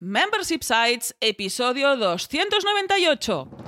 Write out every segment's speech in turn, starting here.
Membership Sites, episodio 298.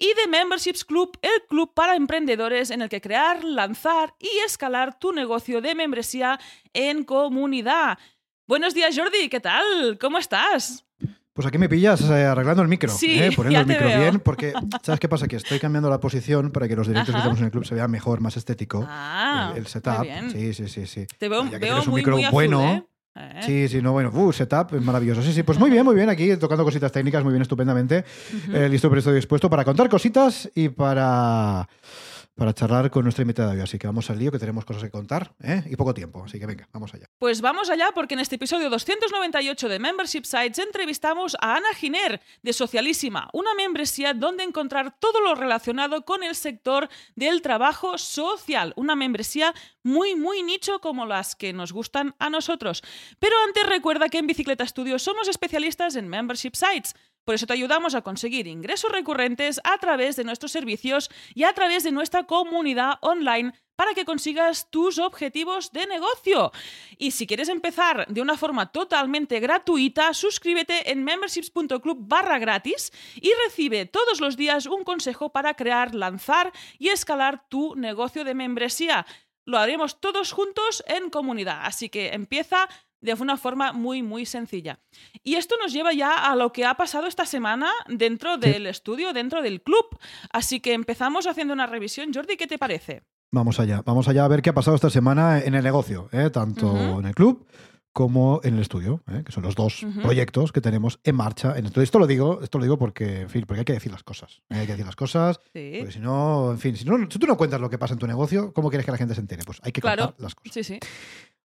y de Memberships Club, el club para emprendedores en el que crear, lanzar y escalar tu negocio de membresía en comunidad. Buenos días, Jordi, ¿qué tal? ¿Cómo estás? Pues aquí me pillas eh, arreglando el micro, Sí, eh, poniendo el micro veo. bien, porque ¿sabes qué pasa? Que estoy cambiando la posición para que los directos Ajá. que hacemos en el club se vean mejor, más estético. Ah, el, el muy setup. bien. Sí, sí, sí, sí. Te veo, tienes un muy, micro muy azul, bueno. ¿eh? Eh. Sí, sí, no, bueno, uh, setup maravilloso. Sí, sí, pues muy bien, muy bien, aquí tocando cositas técnicas, muy bien, estupendamente. Eh, listo, pero estoy dispuesto para contar cositas y para, para charlar con nuestra invitada de hoy. Así que vamos al lío, que tenemos cosas que contar ¿eh? y poco tiempo. Así que venga, vamos allá. Pues vamos allá porque en este episodio 298 de Membership Sites entrevistamos a Ana Giner de Socialísima, una membresía donde encontrar todo lo relacionado con el sector del trabajo social, una membresía muy muy nicho como las que nos gustan a nosotros. Pero antes recuerda que en Bicicleta Studio somos especialistas en Membership Sites. Por eso te ayudamos a conseguir ingresos recurrentes a través de nuestros servicios y a través de nuestra comunidad online para que consigas tus objetivos de negocio. Y si quieres empezar de una forma totalmente gratuita, suscríbete en memberships.club barra gratis y recibe todos los días un consejo para crear, lanzar y escalar tu negocio de membresía. Lo haremos todos juntos en comunidad, así que empieza de una forma muy, muy sencilla. Y esto nos lleva ya a lo que ha pasado esta semana dentro del estudio, dentro del club. Así que empezamos haciendo una revisión. Jordi, ¿qué te parece? Vamos allá, vamos allá a ver qué ha pasado esta semana en el negocio, ¿eh? tanto en el club como en el estudio, ¿eh? que son los dos proyectos que tenemos en marcha. En esto, esto lo digo, esto lo digo porque, en fin, porque hay que decir las cosas. ¿eh? Hay que decir las cosas, Sí. porque si no, en fin, si, no, si tú no cuentas lo que pasa en tu negocio, ¿cómo quieres que la gente se entere? Pues hay que Claro. contar las cosas. Sí, sí.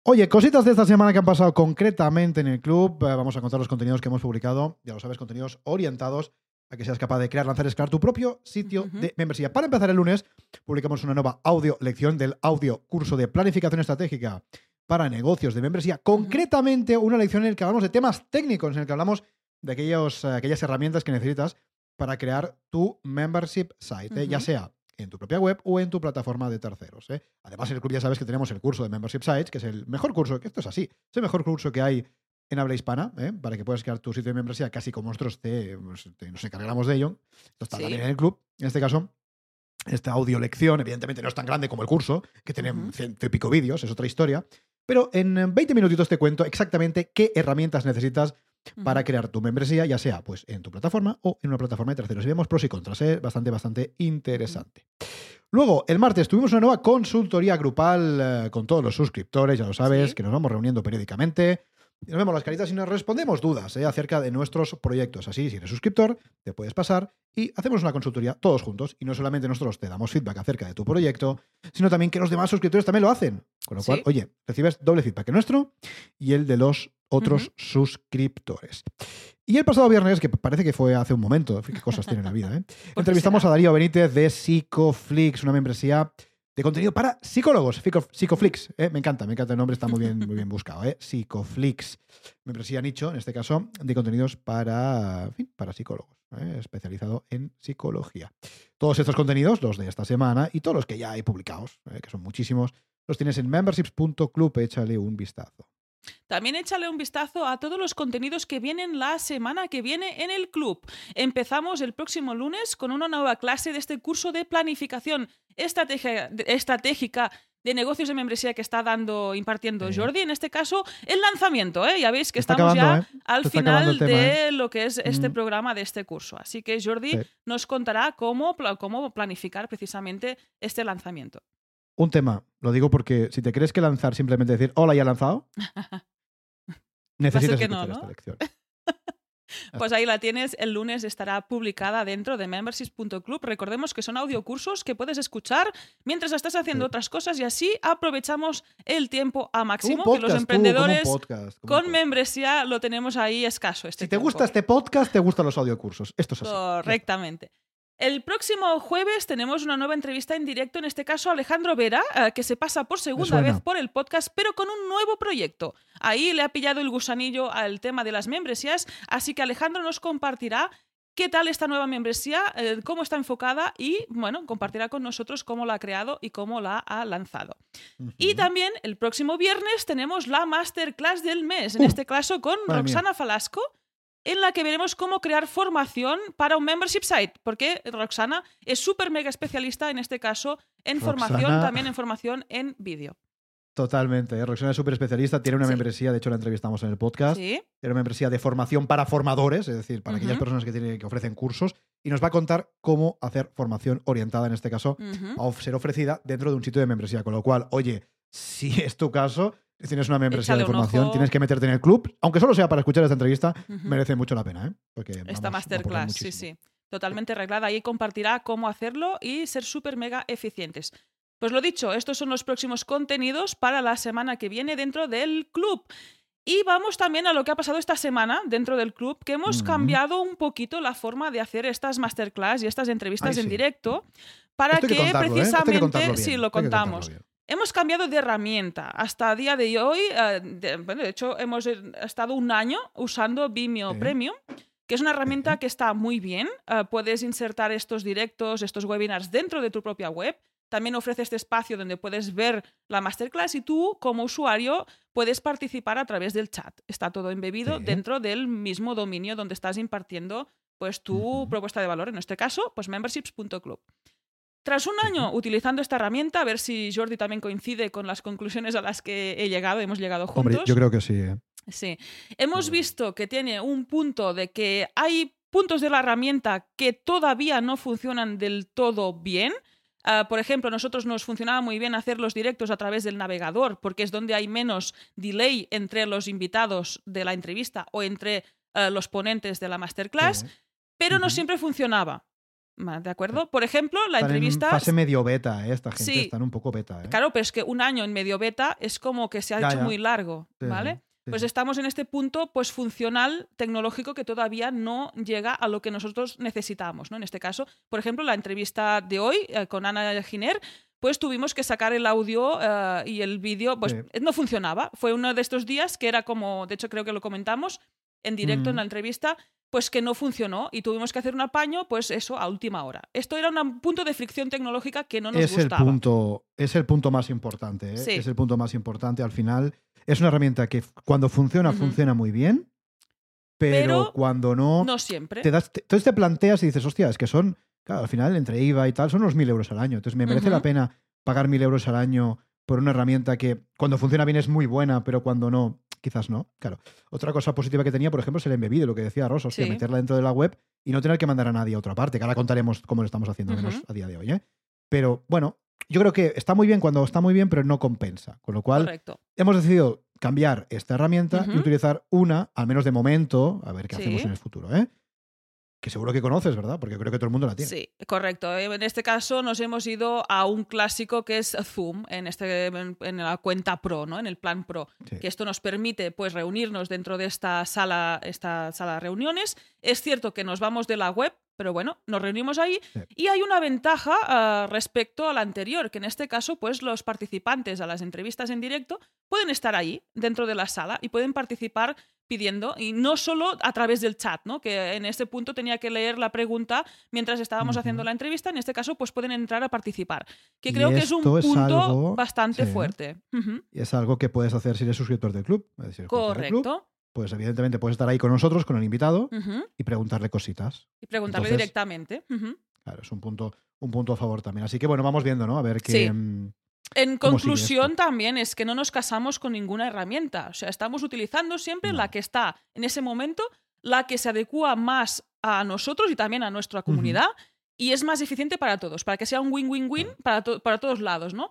Oye, cositas de esta semana que han pasado concretamente en el club. Eh, vamos a contar los contenidos que hemos publicado. Ya lo sabes, contenidos orientados a que seas capaz de crear, lanzar escalar tu propio sitio de membresía. Para empezar el lunes, publicamos una nueva audio lección del audio curso de planificación estratégica para negocios de membresía. Concretamente, una lección en la que hablamos de temas técnicos, en el que hablamos de aquellos, eh, aquellas herramientas que necesitas para crear tu membership site, ¿eh? ya sea en tu propia web o en tu plataforma de terceros. ¿eh? Además, en el club ya sabes que tenemos el curso de Membership Sites, que es el mejor curso, que esto es así, es el mejor curso que hay en habla hispana, ¿eh? para que puedas crear tu sitio de membresía casi como nosotros te, pues, te- nos encargamos de ello. Esto está Sí. también en el club. En este caso, esta audio lección, evidentemente no es tan grande como el curso, que tiene ciento y pico vídeos, es otra historia. Pero en eh, 20 minutitos te cuento exactamente qué herramientas necesitas para crear tu membresía, ya sea pues en tu plataforma o en una plataforma de terceros. Y vemos pros y contras, ¿eh? bastante, bastante interesante. Luego, el martes tuvimos una nueva consultoría grupal eh, con todos los suscriptores, ya lo sabes, Sí. que nos vamos reuniendo periódicamente. Y nos vemos las caritas y nos respondemos dudas ¿eh? acerca de nuestros proyectos. Así, si eres suscriptor, te puedes pasar y hacemos una consultoría todos juntos. Y no solamente nosotros te damos feedback acerca de tu proyecto, sino también que los demás suscriptores también lo hacen. Con lo cual, Sí. oye, recibes doble feedback, el nuestro y el de los otros suscriptores. Y el pasado viernes, que parece que fue hace un momento, qué cosas tiene la vida, ¿eh? qué entrevistamos será? a Darío Benítez de Psicoflix, una membresía de contenido para psicólogos. Psico- Psicoflix, ¿eh? me encanta, me encanta el nombre, está muy bien, muy bien buscado. ¿eh? Psicoflix, membresía nicho, en este caso, de contenidos para, en fin, para psicólogos, ¿eh? especializado en psicología. Todos estos contenidos, los de esta semana y todos los que ya hay publicados, ¿eh? que son muchísimos, los tienes en memberships.club, échale un vistazo. También échale un vistazo a todos los contenidos que vienen la semana que viene en el club. Empezamos el próximo lunes con una nueva clase de este curso de planificación estratégica de negocios de membresía que está dando, impartiendo Sí. Jordi. En este caso, el lanzamiento. ¿eh? Ya veis que Está estamos acabando, ya ¿eh? al final tema, de lo que es este Mm. programa de este curso. Así que Jordi Sí. nos contará cómo planificar precisamente este lanzamiento. Un tema, lo digo porque si te crees que lanzar simplemente decir hola, ya he lanzado, necesitas que no, ¿no? esta lección. Pues ahí la tienes, el lunes estará publicada dentro de memberships.club. Recordemos que son audiocursos que puedes escuchar mientras estás haciendo Sí. otras cosas y así aprovechamos el tiempo a máximo, que los tú, emprendedores podcast, con membresía lo tenemos ahí escaso. Este Si te tiempo. gusta este podcast, te gustan los audiocursos. Esto es así. Correctamente. El próximo jueves tenemos una nueva entrevista en directo, en este caso Alejandro Vera, eh, que se pasa por segunda vez por el podcast, pero con un nuevo proyecto. Ahí le ha pillado el gusanillo al tema de las membresías, así que Alejandro nos compartirá qué tal esta nueva membresía, eh, cómo está enfocada y, bueno, compartirá con nosotros cómo la ha creado y cómo la ha lanzado. Y también el próximo viernes tenemos la masterclass del mes, en Uh, este caso con mía. Roxana Falasco, en la que veremos cómo crear formación para un membership site, porque Roxana es súper mega especialista en este caso en formación, también en formación en vídeo. Totalmente. ¿eh? Roxana es súper especialista, tiene una Sí. membresía, de hecho la entrevistamos en el podcast. Sí, Tiene una membresía de formación para formadores, es decir, para aquellas personas que, tienen, que ofrecen cursos, y nos va a contar cómo hacer formación orientada, en este caso, a ser ofrecida dentro de un sitio de membresía. Con lo cual, oye, si es tu caso, tienes una membresía Échale de formación, tienes que meterte en el club, aunque solo sea para escuchar esta entrevista, merece mucho la pena, ¿eh? Porque, Esta vamos, masterclass, sí, sí. Totalmente arreglada. Ahí compartirá cómo hacerlo y ser súper mega eficientes. Pues lo dicho, estos son los próximos contenidos para la semana que viene dentro del club. Y vamos también a lo que ha pasado esta semana dentro del club, que hemos cambiado un poquito la forma de hacer estas masterclass y estas entrevistas Ay, en sí. directo para Esto hay que, contarlo, ¿eh? Que precisamente, contarlo bien, sí, lo que contamos. Hemos cambiado de herramienta. Hasta día de hoy, eh, de, bueno, de hecho, hemos eh, estado un año usando Vimeo Sí. Premium, que es una herramienta que está muy bien. Eh, puedes insertar estos directos, estos webinars dentro de tu propia web. También ofrece este espacio donde puedes ver la masterclass y tú, como usuario, puedes participar a través del chat. Está todo embebido Sí. dentro del mismo dominio donde estás impartiendo pues, tu propuesta de valor. En este caso, pues memberships.club. Tras un año utilizando esta herramienta, a ver si Jordi también coincide con las conclusiones a las que he llegado, hemos llegado juntos. Hombre, yo creo que sí. ¿eh? Sí. Hemos visto que tiene un punto de que hay puntos de la herramienta que todavía no funcionan del todo bien. Ah, por ejemplo, nosotros nos funcionaba muy bien hacer los directos a través del navegador, porque es donde hay menos delay entre los invitados de la entrevista o entre ah, los ponentes de la masterclass, Sí. pero no siempre funcionaba. ¿De acuerdo? Por ejemplo, la Están entrevista. en fase medio beta, ¿eh? Esta gente Sí. están un poco beta, ¿eh? Claro, pero es que un año en medio beta es como que se ha Ya, hecho ya. muy largo, Sí, ¿vale? sí, Pues estamos en este punto pues funcional tecnológico que todavía no llega a lo que nosotros necesitamos, ¿no? En este caso, por ejemplo, la entrevista de hoy eh, con Ana Giner, pues tuvimos que sacar el audio eh, y el vídeo, pues Sí. no funcionaba. Fue uno de estos días que era como, de hecho creo que lo comentamos en directo en Mm. la entrevista, pues que no funcionó y tuvimos que hacer un apaño, pues eso, a última hora. Esto era un punto de fricción tecnológica que no nos es el gustaba. punto es el punto más importante ¿eh? Sí. es el punto más importante al final es una herramienta que cuando funciona funciona muy bien pero, Pero cuando no, No siempre. te das te- entonces te planteas y dices hostia es que son claro al final entre IVA y tal son unos mil euros al año entonces me merece la pena pagar mil euros al año por una herramienta que cuando funciona bien es muy buena pero cuando no quizás no claro otra cosa positiva que tenía por ejemplo es el embebido lo que decía Rosa hostia, Sí. meterla dentro de la web y no tener que mandar a nadie a otra parte que ahora contaremos cómo lo estamos haciendo al menos a día de hoy ¿eh? Pero bueno, yo creo que está muy bien cuando está muy bien, pero no compensa. Con lo cual, Correcto. hemos decidido cambiar esta herramienta y utilizar una, al menos de momento, a ver qué Sí. hacemos en el futuro, ¿eh? Que seguro que conoces, ¿verdad? Porque creo que todo el mundo la tiene. Sí, correcto. Eh, En este caso nos hemos ido a un clásico que es Zoom, en, este, en, en la cuenta Pro, ¿no? en el plan Pro. Sí. Que esto nos permite pues, reunirnos dentro de esta sala, esta sala de reuniones. Es cierto que nos vamos de la web, pero bueno, nos reunimos ahí. Sí. Y hay una ventaja ah, respecto a la anterior, que en este caso, pues los participantes a las entrevistas en directo pueden estar ahí, dentro de la sala, y pueden participar pidiendo, y no solo a través del chat, ¿no? que en este punto tenía que leer la pregunta mientras estábamos haciendo la entrevista, en este caso pues pueden entrar a participar, que Y creo que es un es punto algo- bastante sí. fuerte. Y es algo que puedes hacer si eres suscriptor del club. Es decir, suscriptor del club, Correcto. Pues evidentemente puedes estar ahí con nosotros, con el invitado, y preguntarle cositas. Y preguntarle Entonces- directamente. Claro, es un punto, un punto a favor también. Así que bueno, vamos viendo, ¿no? A ver qué. Sí. mm, En ¿Cómo sigue conclusión, también es que no nos casamos con ninguna herramienta. O sea, estamos utilizando siempre No. la que está en ese momento, la que se adecua más a nosotros y también a nuestra comunidad y es más eficiente para todos, para que sea un win-win-win para, to- para todos lados, ¿no?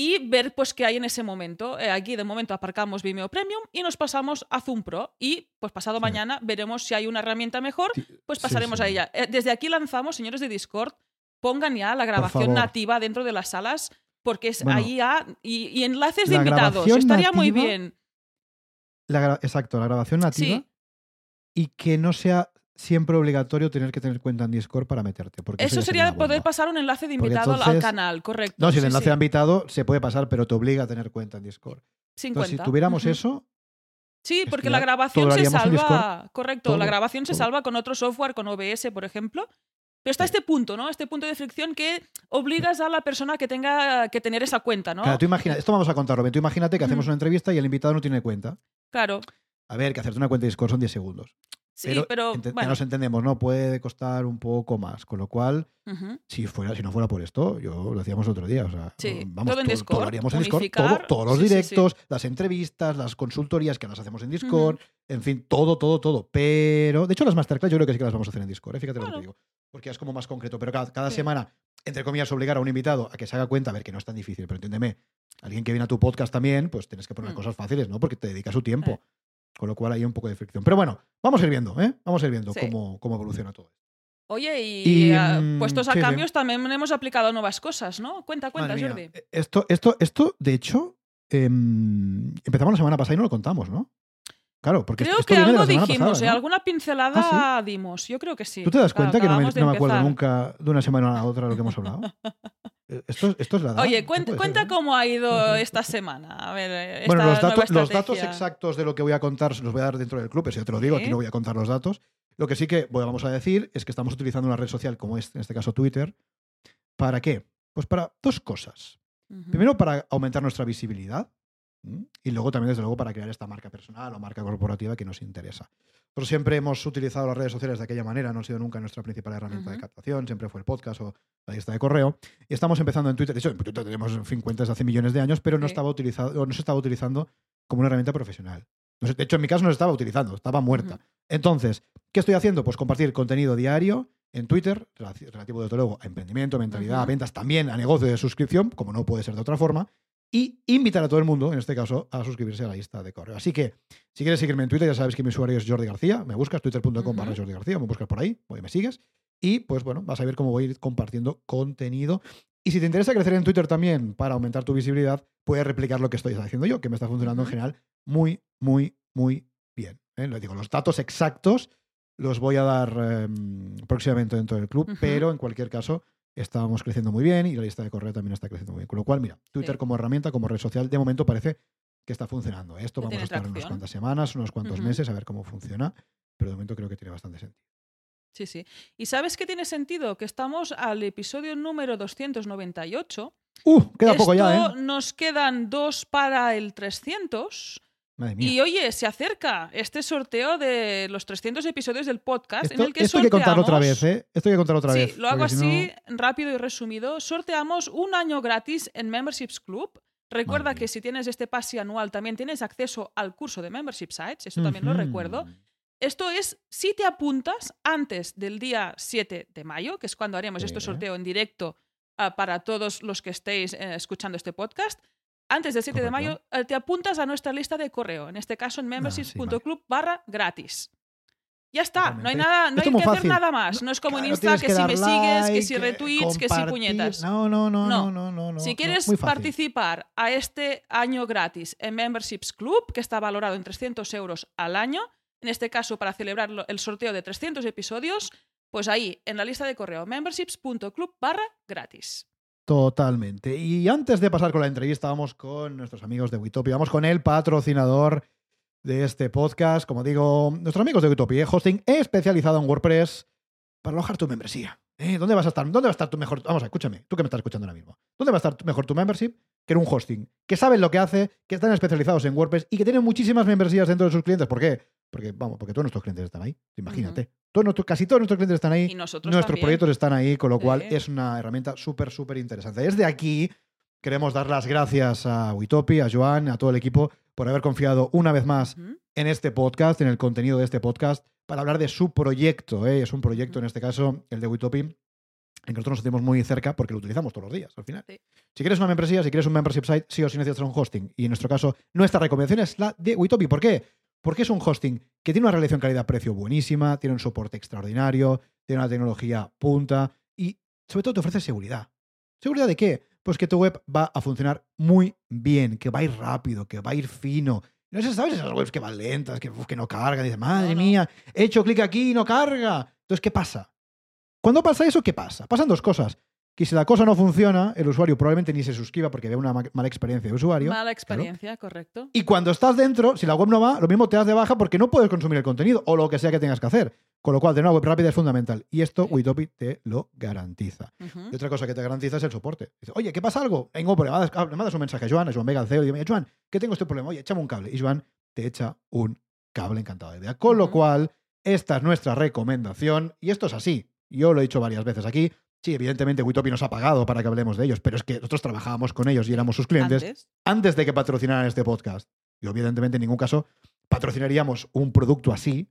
Y ver pues qué hay en ese momento. Eh, aquí de momento aparcamos Vimeo Premium y nos pasamos a Zoom Pro y pues pasado Sí. mañana veremos si hay una herramienta mejor, pues pasaremos sí. a ella. Eh, desde aquí lanzamos, señores de Discord, pongan ya la grabación nativa dentro de las salas porque es Bueno, ahí ya y, y enlaces de invitados. Estaría muy bien. La exacto, la grabación nativa Sí. y que no sea siempre obligatorio tener que tener cuenta en Discord para meterte. Porque Eso sería poder pasar un enlace de invitado al- canal, correcto. No, si el enlace sí. de invitado se puede pasar, pero te obliga a tener cuenta en Discord. Sin Entonces, cuenta. si tuviéramos eso, Sí, porque que la grabación se salva. Correcto, la todo, grabación se salva con otro software, con OBS, por ejemplo. Pero está este punto, ¿no? Este punto de fricción que obligas a la persona que tenga que tener esa cuenta, ¿no? claro, tú imagina, esto vamos a contarlo. bien, Tú imagínate que hacemos una entrevista y el invitado no tiene cuenta. Claro. A ver, que hacerte una cuenta de Discord son 10 segundos. Sí, pero, ente- ya nos entendemos, ¿no? Puede costar un poco más. Con lo cual, si fuera, si no fuera por esto, yo lo decíamos otro día. O sea, Sí, vamos, todo en Discord, todo lo haríamos en Discord. unificar, todo- todos los sí, sí, sí. directos, las entrevistas, las consultorías que las hacemos en Discord, en fin, todo, todo, todo. Pero, de hecho, las masterclass yo creo que sí que las vamos a hacer en Discord, ¿eh? fíjate lo que te digo. Porque es como más concreto. Pero cada, cada semana, entre comillas, obligar a un invitado a que se haga cuenta, a ver, que no es tan difícil, pero entiéndeme, alguien que viene a tu podcast también, pues tienes que poner Mm. cosas fáciles, ¿no? Porque te dedica su tiempo. Eh. Con lo cual hay un poco de fricción. Pero bueno, vamos a ir viendo, ¿eh? Vamos a ir viendo Sí. cómo, cómo evoluciona todo. Oye, y, Y, ah, mm, puestos a sí, sí. cambios también hemos aplicado nuevas cosas, ¿no? Cuenta, cuenta, Madre Jordi. eh, Esto, esto, esto, de hecho, em, empezamos la semana pasada y no lo contamos, ¿no? Claro, porque Creo esto que algo dijimos, pasada, ¿eh? ¿no? alguna pincelada ¿Ah, dimos. Yo creo que sí. ¿Tú te das Claro, cuenta que no me, no me acuerdo nunca de una semana a otra lo que hemos hablado? Eh, esto, esto es la edad. Oye, cuenta, puede cuenta ser, cómo ha ido esta semana. A ver, eh, Bueno, esta los nueva datos, los datos exactos de lo que voy a contar los voy a dar dentro del club, eso ya te lo digo, Sí. aquí no voy a contar los datos. Lo que sí que bueno, vamos a decir es que estamos utilizando una red social como es, en este caso Twitter. ¿Para qué? Pues para dos cosas. Primero, para aumentar nuestra visibilidad. Y luego también, desde luego, para crear esta marca personal o marca corporativa que nos interesa. Nosotros siempre hemos utilizado las redes sociales de aquella manera, no ha sido nunca nuestra principal herramienta de captación, siempre fue el podcast o la lista de correo. Y estamos empezando en Twitter. De hecho, en Twitter tenemos en fin, cuentas de hace millones de años, pero no, estaba utilizado, no se estaba utilizando como una herramienta profesional. No De hecho, en mi caso no se estaba utilizando, estaba muerta. Entonces, ¿qué estoy haciendo? Pues compartir contenido diario en Twitter, relativo desde luego a emprendimiento, mentalidad, a ventas, también a negocio de suscripción, como no puede ser de otra forma, y invitar a todo el mundo, en este caso, a suscribirse a la lista de correo. Así que, si quieres seguirme en Twitter, ya sabes que mi usuario es Jordi García, me buscas twitter.com barra. Jordi García, me buscas por ahí, pues me sigues, y pues bueno, vas a ver cómo voy a ir compartiendo contenido. Y si te interesa crecer en Twitter también para aumentar tu visibilidad, puedes replicar lo que estoy haciendo yo, que me está funcionando en general muy, muy, muy bien. ¿eh? Les digo, los datos exactos los voy a dar em, próximamente dentro del club, pero en cualquier caso estábamos creciendo muy bien y la lista de correo también está creciendo muy bien. Con lo cual, mira, Twitter Sí. como herramienta, como red social, de momento parece que está funcionando. Esto vamos a estar unas tracción. cuantas semanas, unos cuantos meses a ver cómo funciona, pero de momento creo que tiene bastante sentido. Sí, sí. ¿Y sabes qué tiene sentido? Que estamos al episodio número 298. ¡Uh! Queda poco ya, ¿eh? Nos quedan dos para el 300. Madre mía. Y oye, se acerca este sorteo de los 300 episodios del podcast Esto, en el que esto hay que contarlo otra sorteamos- vez, ¿eh? Esto hay que contarlo otra sí, vez. lo hago así, rápido y resumido. Sorteamos un año gratis en Memberships Club. Recuerda Madre que si tienes este pase anual también tienes acceso al curso de Membership Sites, eso también lo recuerdo. Esto es si te apuntas antes del día 7 de mayo, que es cuando haremos este sorteo en directo ah, para todos los que estéis eh, escuchando este podcast. Antes del 7 de mayo. Ah, eh, te apuntas a nuestra lista de correo, en este caso en memberships.club barra gratis. Ya está, no hay nada, no hay que hacer nada más. No es como en Claro, Insta tienes que, si me sigues, que si eh, retweets, que si puñetas. No, no, no, No. no, no. Si quieres participar a este año gratis en Memberships Club, que está valorado en 300 euros al año, en este caso para celebrar el sorteo de 300 episodios, pues ahí, en la lista de correo, memberships.club barra gratis. Totalmente. Y antes de pasar con la entrevista, vamos con nuestros amigos de Witopi. Vamos con el patrocinador de este podcast. Como digo, nuestros amigos de Witopi, ¿eh? hosting especializado en WordPress para alojar tu membresía. ¿Eh? ¿Dónde vas a estar? ¿Dónde va a estar tu mejor? Vamos, escúchame, tú que me estás escuchando ahora mismo. ¿Dónde va a estar mejor tu membership que en un hosting? Que saben lo que hace, que están especializados en WordPress y que tienen muchísimas membresías dentro de sus clientes. ¿Por qué? Porque, vamos, porque todos nuestros clientes están ahí. Imagínate. Todos nuestros- casi todos nuestros clientes están ahí. Y nosotros Nuestros también. proyectos están ahí, con lo cual es una herramienta súper, súper interesante. Desde aquí queremos dar las gracias a Witopi, a Joan, a todo el equipo por haber confiado una vez más en este podcast, en el contenido de este podcast, para hablar de su proyecto. ¿eh? Es un proyecto, en este caso, el de Witopi, en que nosotros nos sentimos muy cerca porque lo utilizamos todos los días al final. Sí. Si quieres una membresía, si quieres un membership site, sí o sí necesitas un hosting. Y en nuestro caso, nuestra recomendación es la de Witopi. ¿Por qué? Porque es un hosting que tiene una relación calidad-precio buenísima, tiene un soporte extraordinario, tiene una tecnología punta y sobre todo te ofrece seguridad. ¿Seguridad de qué? Pues que tu web va a funcionar muy bien, que va a ir rápido, que va a ir fino. No sé, ¿sabes? Esas webs que van lentas, que, uf, que no cargan. Dices, madre No, no. mía, he hecho clic aquí y no carga. Entonces, ¿qué pasa? Cuando pasa eso, ¿qué pasa? Pasan dos cosas. Que si la cosa no funciona, el usuario probablemente ni se suscriba porque ve una ma- mala experiencia de usuario. Mala experiencia, correcto. Y cuando estás dentro, si la web no va, lo mismo te das de baja porque no puedes consumir el contenido o lo que sea que tengas que hacer. Con lo cual, tener una web rápida es fundamental. Y esto Witopi te lo garantiza. Y otra cosa que te garantiza es el soporte. Dice, oye, ¿qué pasa algo? Tengo problemas. Le mandas un mensaje a Joan, a Joan Vega, al CEO, y dice, Joan, ¿qué tengo este problema? Oye, échame un cable. Y Joan te echa un cable encantado de idea. Con lo cual, esta es nuestra recomendación. Y esto es así. Yo lo he dicho varias veces aquí. Sí, evidentemente Witopi nos ha pagado para que hablemos de ellos, pero es que nosotros trabajábamos con ellos y éramos sus clientes Antes. antes de que patrocinaran este podcast. Y evidentemente en ningún caso patrocinaríamos un producto así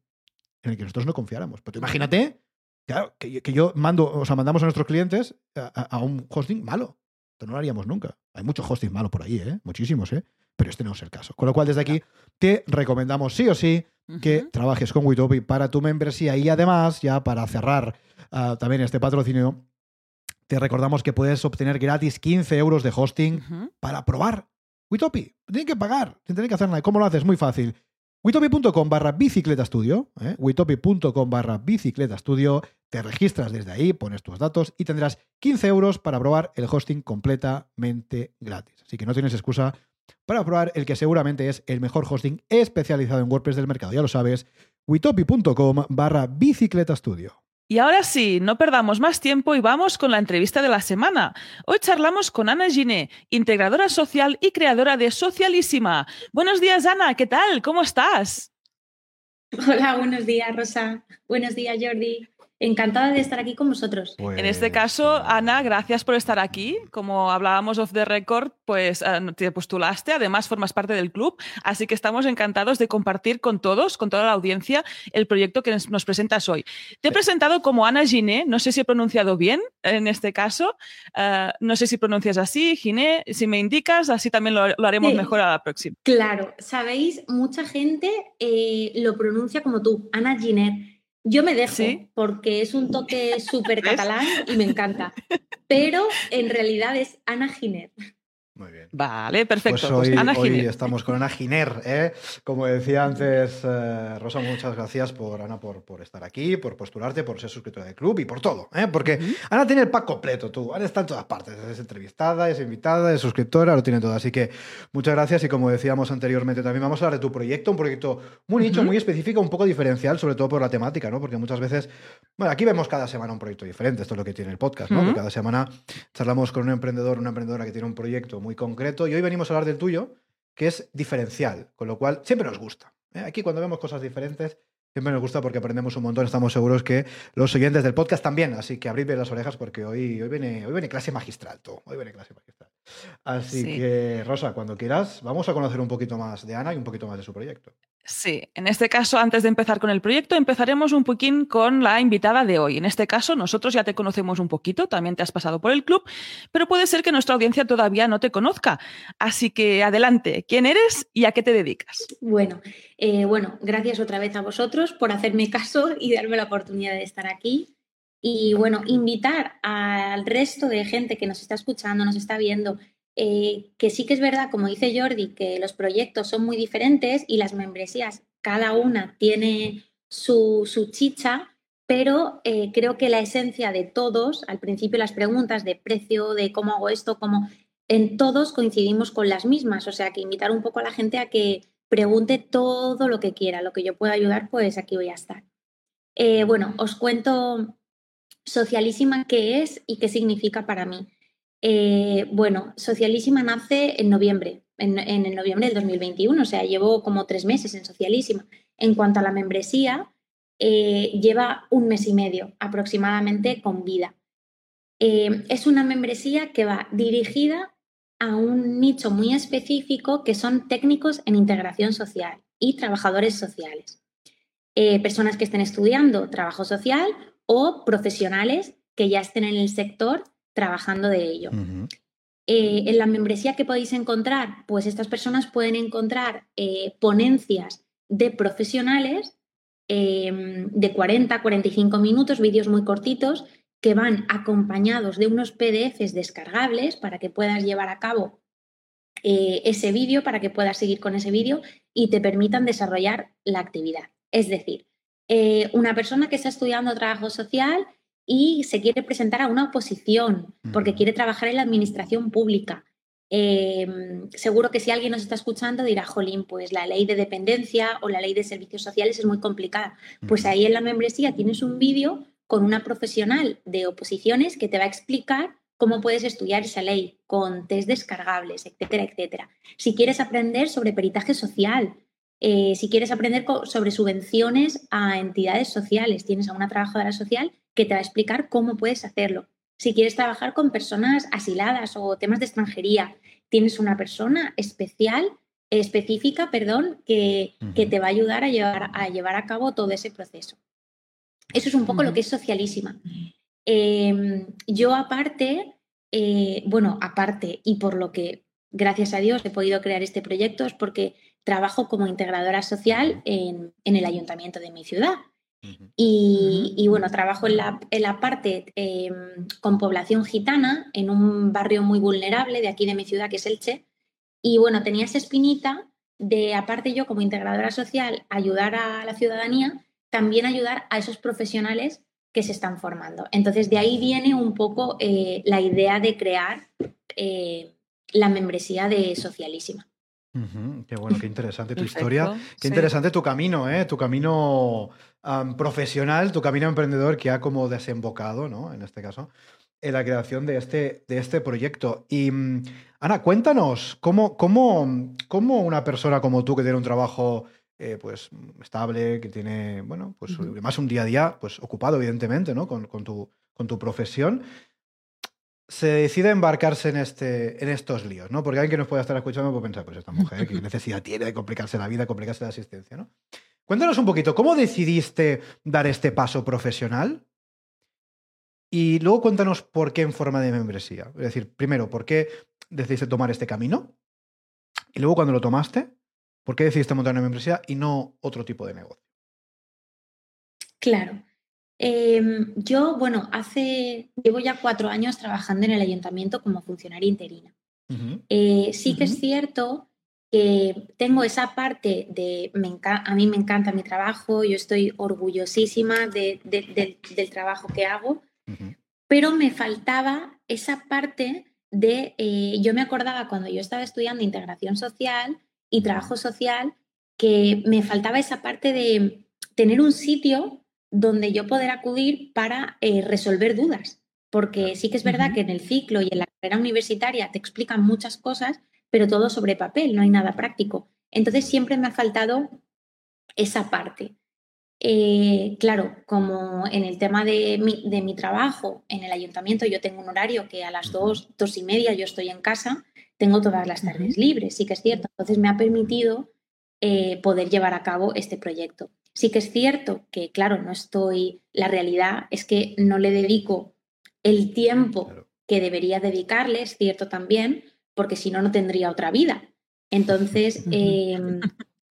en el que nosotros no confiáramos. Pero imagínate, claro, que, yo- que yo mando, o sea, mandamos a nuestros clientes a, a- a un hosting malo. Esto no lo haríamos nunca. Hay muchos hosting malos por ahí, ¿eh? Muchísimos, ¿eh? Pero este no es el caso. Con lo cual, desde aquí te recomendamos sí o sí que trabajes con Witopi para tu membresía y además, ya para cerrar ah, también este patrocinio, te recordamos que puedes obtener gratis 15 euros de hosting para probar Witopi. Tienen que pagar, sin tener que hacer nada. ¿Cómo lo haces? Muy fácil. Witopi.com barra bicicleta estudio, ¿eh? witopi.com barra bicicleta estudio, te registras desde ahí, pones tus datos y tendrás 15 euros para probar el hosting completamente gratis. Así que no tienes excusa para probar el que seguramente es el mejor hosting especializado en WordPress del mercado. Ya lo sabes, witopi.com barra bicicleta estudio. Y ahora sí, no perdamos más tiempo y vamos con la entrevista de la semana. Hoy charlamos con Ana Giné, integradora social y creadora de Socialísima. Buenos días, Ana, ¿qué tal? ¿Cómo estás? Hola, buenos días, Rosa. Buenos días, Jordi. Encantada de estar aquí con vosotros. En este Pues, caso, Ana, gracias por estar aquí. Como hablábamos off the record, pues eh, te postulaste, además formas parte del club, así que estamos encantados de compartir con todos, con toda la audiencia, el proyecto que nos, presentas hoy. Te he presentado como Ana Giné, no sé si he pronunciado bien en este caso, eh, no sé si pronuncias así, Giné, si me indicas, así también lo, lo haremos Sí. mejor a la próxima. Claro, sabéis, mucha gente eh, lo pronuncia como tú, Ana Giner. Yo me dejo Sí. porque es un toque súper catalán y me encanta. Pero en realidad es Ana Giner. Muy bien. Vale, perfecto. Pues Pues hoy, Ana hoy Giné. estamos con Ana Giner, ¿eh? Como decía antes eh, Rosa, muchas gracias por Ana por, por estar aquí, por postularte, por ser suscriptora del club y por todo, ¿eh? Porque. Ana tiene el pack completo, tú. Ana está en todas partes. Es entrevistada, es invitada, es suscriptora, lo tiene todo. Así que muchas gracias y como decíamos anteriormente, también vamos a hablar de tu proyecto, un proyecto muy nicho, muy específico, un poco diferencial, sobre todo por la temática, ¿no? Porque muchas veces, bueno, aquí vemos cada semana un proyecto diferente, esto es lo que tiene el podcast, ¿no? Cada semana charlamos con un emprendedor, una emprendedora que tiene un proyecto muy concreto y hoy venimos a hablar del tuyo, que es diferencial, con lo cual siempre nos gusta. ¿eh? Aquí cuando vemos cosas diferentes, siempre nos gusta porque aprendemos un montón, estamos seguros que los oyentes del podcast también, así que abrid bien las orejas porque hoy, hoy, viene, hoy viene clase magistral, tú, hoy viene clase magistral. Así Sí. que, Rosa, cuando quieras, vamos a conocer un poquito más de Ana y un poquito más de su proyecto. Sí, en este caso, antes de empezar con el proyecto, empezaremos un poquín con la invitada de hoy. En este caso, nosotros ya te conocemos un poquito, también te has pasado por el club, pero puede ser que nuestra audiencia todavía no te conozca. Así que adelante, ¿quién eres y a qué te dedicas? Bueno, eh, bueno, gracias otra vez a vosotros por hacerme caso y darme la oportunidad de estar aquí. Y bueno, invitar al resto de gente que nos está escuchando, nos está viendo, eh, que sí que es verdad, como dice Jordi, que los proyectos son muy diferentes y las membresías, cada una tiene su, su chicha, pero eh, creo que la esencia de todos, al principio las preguntas de precio, de cómo hago esto, cómo en todos coincidimos con las mismas, o sea que invitar un poco a la gente a que pregunte todo lo que quiera, lo que yo pueda ayudar, pues aquí voy a estar. Eh, bueno, os cuento Socialísima qué es y qué significa para mí. Eh, bueno, Socialísima nace en noviembre, en, el noviembre del 2021, o sea, llevo como tres meses en Socialísima. En cuanto a la membresía, eh, lleva un mes y medio aproximadamente con vida. Eh, es una membresía que va dirigida a un nicho muy específico que son técnicos en integración social y trabajadores sociales. Personas que estén estudiando trabajo social o profesionales que ya estén en el sector trabajando de ello. Eh, en la membresía que podéis encontrar, pues estas personas pueden encontrar eh, ponencias de profesionales em, de 40 45 minutos, vídeos muy cortitos, que van acompañados de unos PDFs descargables para que puedas llevar a cabo eh, ese vídeo, para que puedas seguir con ese vídeo y te permitan desarrollar la actividad. Es decir, una persona que está estudiando trabajo social y se quiere presentar a una oposición porque quiere trabajar en la administración pública. Em, seguro que si alguien nos está escuchando dirá, Jolín, pues la ley de dependencia o la ley de servicios sociales es muy complicada. Pues ahí en la membresía tienes un vídeo con una profesional de oposiciones que te va a explicar cómo puedes estudiar esa ley con test descargables, etcétera, etcétera. Si quieres aprender sobre peritaje social, eh, si quieres aprender sobre subvenciones a entidades sociales, tienes a una trabajadora social que te va a explicar cómo puedes hacerlo. Si quieres trabajar con personas asiladas o temas de extranjería, tienes una persona especial, específica, perdón, que, que te va a ayudar a llevar, a llevar a cabo todo ese proceso. Eso es un poco lo que es socialísima. Em, yo aparte, eh, bueno, aparte y por lo que, gracias a Dios, he podido crear este proyecto es porque trabajo como integradora social en, en el ayuntamiento de mi ciudad. Y, bueno, trabajo en la, en la parte em, con población gitana, en un barrio muy vulnerable de aquí de mi ciudad, que es Elche. Y bueno, tenía esa espinita de, aparte yo como integradora social, ayudar a la ciudadanía, también ayudar a esos profesionales que se están formando. Entonces, de ahí viene un poco eh, la idea de crear eh, la membresía de Socialísima. Qué bueno, qué interesante tu historia, qué interesante tu camino, ¿eh? tu camino profesional, tu camino emprendedor que ha como desembocado, ¿no? En este caso, en la creación de este, de este proyecto. Y mm, Ana, cuéntanos, ¿cómo, cómo, cómo una persona como tú que tiene un trabajo eh, pues estable, que tiene, bueno, pues más un día a día, pues ocupado evidentemente, ¿no? Con, con, tu, con tu profesión, se decide embarcarse en, este, en estos líos, ¿no? Porque alguien que nos pueda estar escuchando puede pensar, pues esta mujer, ¿qué necesidad tiene de complicarse la vida, complicarse la asistencia, ¿no? Cuéntanos un poquito, ¿cómo decidiste dar este paso profesional? Y luego cuéntanos por qué en forma de membresía. Es decir, primero, ¿por qué decidiste tomar este camino? Y luego, cuando lo tomaste, ¿por qué decidiste montar una membresía y no otro tipo de negocio? Claro. Em, yo, bueno, hace, llevo ya cuatro años trabajando en el ayuntamiento como funcionaria interina. Eh, sí que es cierto que tengo esa parte de, a mí me encanta mi trabajo, yo estoy orgullosísima del trabajo que hago, pero me faltaba esa parte de, eh, yo me acordaba cuando yo estaba estudiando integración social y trabajo social, que me faltaba esa parte de tener un sitio donde yo poder acudir para eh, resolver dudas. Porque sí que es verdad que en el ciclo y en la carrera universitaria te explican muchas cosas, pero todo sobre papel, no hay nada práctico. Entonces siempre me ha faltado esa parte. Eh, claro, como en el tema de mi, de mi, trabajo en el ayuntamiento, yo tengo un horario que a las dos, dos y media yo estoy en casa, tengo todas las tardes libres, sí que es cierto. Entonces me ha permitido eh, poder llevar a cabo este proyecto. Sí que es cierto que, claro, no estoy, la realidad es que no le dedico el tiempo que debería dedicarle, es cierto también, porque si no, no tendría otra vida. Entonces, em,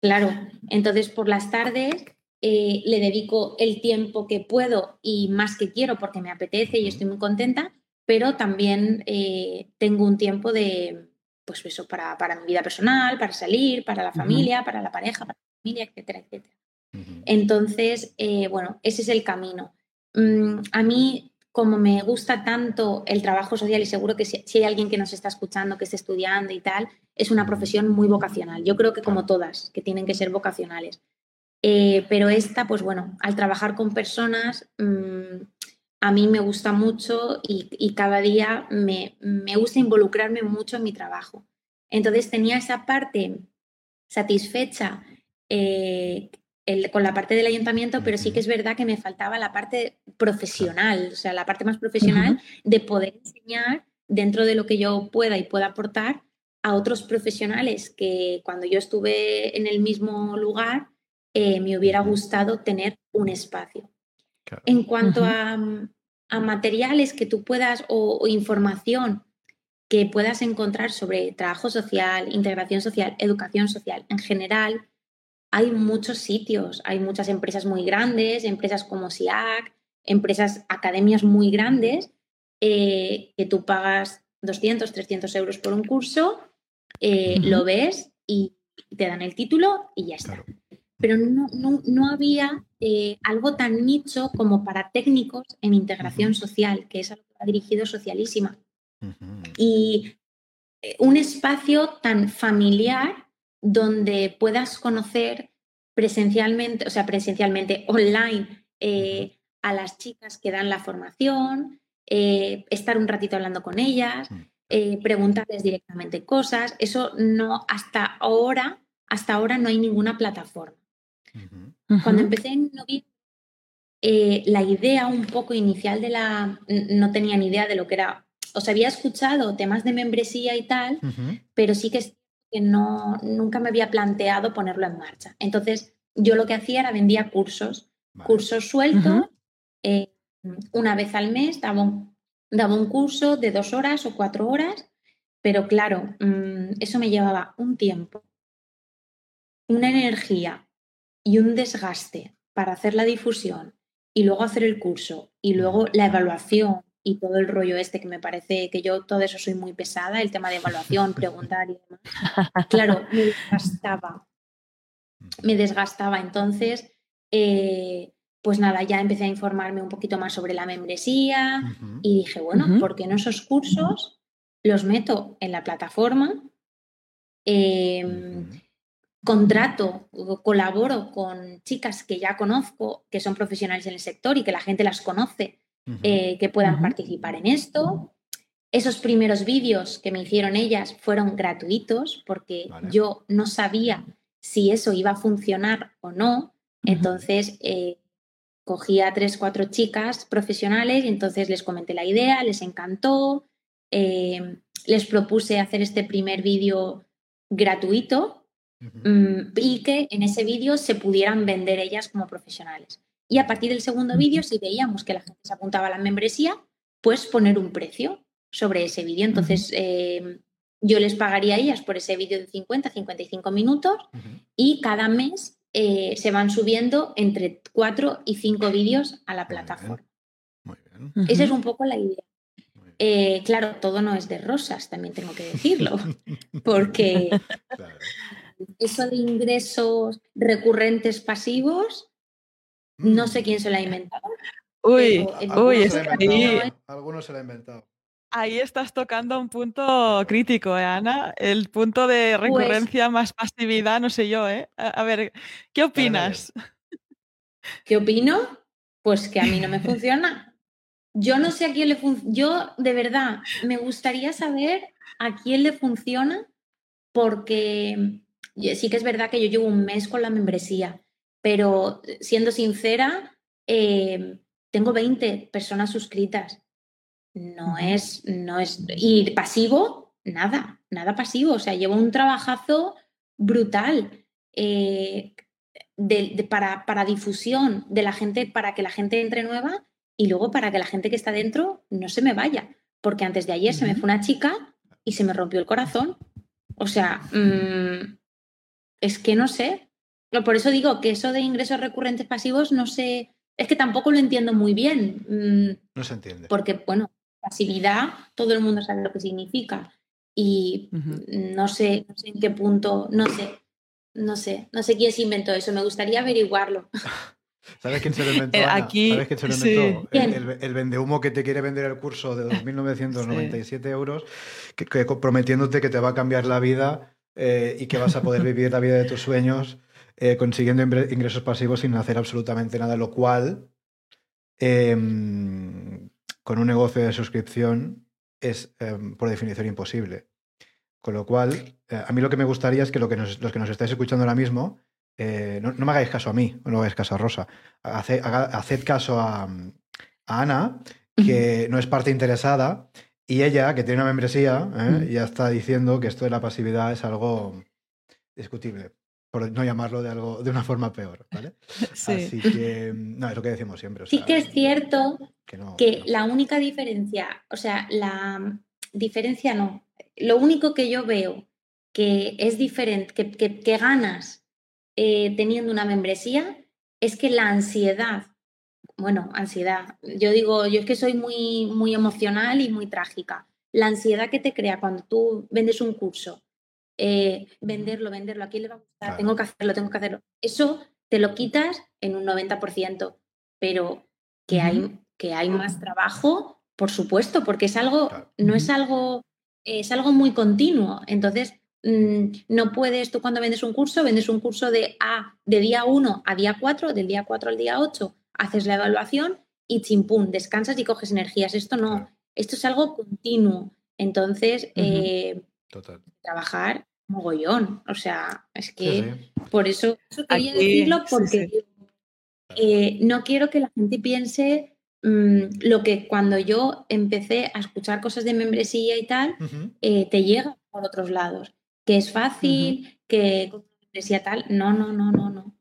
claro, entonces por las tardes eh, le dedico el tiempo que puedo y más que quiero porque me apetece y estoy muy contenta, pero también eh, tengo un tiempo de, pues eso, para, para, mi vida personal, para salir, para la familia, para la pareja, para la familia, etcétera, etcétera. Entonces, eh, bueno, ese es el camino. Mm, a mí como me gusta tanto el trabajo social y seguro que si, hay alguien que nos está escuchando, que esté estudiando y tal, es una profesión muy vocacional. Yo creo que como todas, que tienen que ser vocacionales. Eh, pero esta, pues bueno, al trabajar con personas, mm, a mí me gusta mucho y, cada día me, gusta involucrarme mucho en mi trabajo. Entonces tenía esa parte satisfecha eh, con la parte del ayuntamiento, pero sí que es verdad que me faltaba la parte profesional, o sea, la parte más profesional de poder enseñar dentro de lo que yo pueda y pueda aportar a otros profesionales que cuando yo estuve en el mismo lugar eh, me hubiera gustado tener un espacio. En cuanto a, a materiales que tú puedas o, información que puedas encontrar sobre trabajo social, integración social, educación social en general, hay muchos sitios, hay muchas empresas muy grandes, empresas como SIAC, empresas, academias muy grandes, eh, que tú pagas 200, 300 euros por un curso, eh, lo ves y te dan el título y ya está. Pero no, no, había eh, algo tan nicho como para técnicos en integración social, que es algo que ha dirigido Socialísima. Y un espacio tan familiar donde puedas conocer presencialmente, o sea, presencialmente, online, a las chicas que dan la formación, eh, estar un ratito hablando con ellas, eh, preguntarles directamente cosas. Eso no, hasta ahora, hasta ahora no hay ninguna plataforma. Cuando empecé en noviembre, eh, la idea un poco inicial de la, no tenía ni idea de lo que era, os había escuchado temas de membresía y tal, pero sí que, que no, nunca me había planteado ponerlo en marcha. Entonces, yo lo que hacía era vendía cursos, cursos sueltos, una vez al mes daba un, daba un curso de dos horas o cuatro horas, pero claro, mm, eso me llevaba un tiempo, una energía y un desgaste para hacer la difusión y luego hacer el curso y luego la evaluación y todo el rollo este que me parece que yo todo eso soy muy pesada, el tema de evaluación, preguntar y demás. Claro, me desgastaba. Me desgastaba. Entonces, eh, pues nada, ya empecé a informarme un poquito más sobre la membresía y dije, bueno, ¿por qué no esos cursos los meto en la plataforma? Em, contrato o colaboro con chicas que ya conozco, que son profesionales en el sector y que la gente las conoce, eh, que puedan participar en esto. Esos primeros vídeos que me hicieron ellas fueron gratuitos porque yo no sabía si eso iba a funcionar o no. Entonces, eh, cogí a tres, cuatro chicas profesionales y entonces les comenté la idea, les encantó, eh, les propuse hacer este primer vídeo gratuito mm, y que en ese vídeo se pudieran vender ellas como profesionales. Y a partir del segundo vídeo, si veíamos que la gente se apuntaba a la membresía, pues poner un precio sobre ese vídeo. Entonces, eh, yo les pagaría a ellas por ese vídeo de 50, 55 minutos y cada mes eh, se van subiendo entre cuatro y cinco vídeos a la plataforma. Muy bien. Esa es un poco la idea. Eh, claro, todo no es de rosas, también tengo que decirlo, porque eso de ingresos recurrentes pasivos, no sé quién se lo ha inventado. Uy, uy, es Algunos se lo ha inventado. Ahí estás tocando un punto crítico, ¿eh, Ana? El punto de pues recurrencia más pasividad, no sé yo, ¿eh? A, ver, ¿qué opinas? ¿Qué opino? Pues que a mí no me funciona. Yo no sé a quién le funciona. Yo, de verdad, me gustaría saber a quién le funciona, porque sí que es verdad que yo llevo un mes con la membresía, pero siendo sincera, eh, tengo 20 personas suscritas no es, no es, y pasivo, nada, nada pasivo, o sea, llevo un trabajazo brutal eh, para, para, difusión de la gente, para que la gente entre nueva y luego para que la gente que está dentro no se me vaya, porque antes de ayer se me fue una chica y se me rompió el corazón. O sea, mm, es que no sé. Por eso digo que eso de ingresos recurrentes pasivos no sé, es que tampoco lo entiendo muy bien. Mm, no se entiende. Porque, bueno, pasividad, todo el mundo sabe lo que significa. Y no, sé, no sé en qué punto, no sé, no sé, no sé quién se inventó eso, me gustaría averiguarlo. ¿Sabes quién se lo inventó? Eh, aquí, ¿Sabes quién se lo inventó? El, el, vendehumo que te quiere vender el curso de 2.997 euros, que, prometiéndote que te va a cambiar la vida eh, y que vas a poder vivir la vida de tus sueños eh, consiguiendo ingresos pasivos sin hacer absolutamente nada, lo cual em, con un negocio de suscripción es em, por definición imposible. Con lo cual, eh, a mí lo que me gustaría es que, lo que los que nos estáis escuchando ahora mismo, eh, no, me hagáis caso a mí, no hagáis caso a Rosa, haced, caso a, Ana, que no es parte interesada, y ella, que tiene una membresía, ¿eh? ya está diciendo que esto de la pasividad es algo discutible. Por no llamarlo de algo de una forma peor, ¿vale? Sí. Así que, no, es lo que decimos siempre. o Sí que es cierto que no- que no. la única diferencia, o sea, la diferencia no. Lo único que yo veo que es diferente, que, que- que ganas eh, teniendo una membresía, es que la ansiedad, bueno, ansiedad, yo digo, yo es que soy muy, muy emocional y muy trágica. La ansiedad que te crea cuando tú vendes un curso, eh, venderlo, venderlo, a quién le va a gustar, Claro. tengo que hacerlo, tengo que hacerlo. Eso te lo quitas en un 90%, pero que, hay, que hay más trabajo, por supuesto, porque es algo, Claro. no es algo, es algo muy continuo. Entonces, mm, no puedes, tú cuando vendes un curso, vendes un curso de A, de día 1 a día 4, del día 4 al día 8, haces la evaluación y chimpún, descansas y coges energías. Esto no, Claro. esto es algo continuo. Entonces, eh, Total. trabajar mogollón. O sea, es que sí. por eso, eso quería Aquí, decirlo porque sí. eh, no quiero que la gente piense mm, lo que cuando yo empecé a escuchar cosas de membresía y tal, eh, te llega por otros lados. Que es fácil, que con una membresía tal. No, no, no, no, no.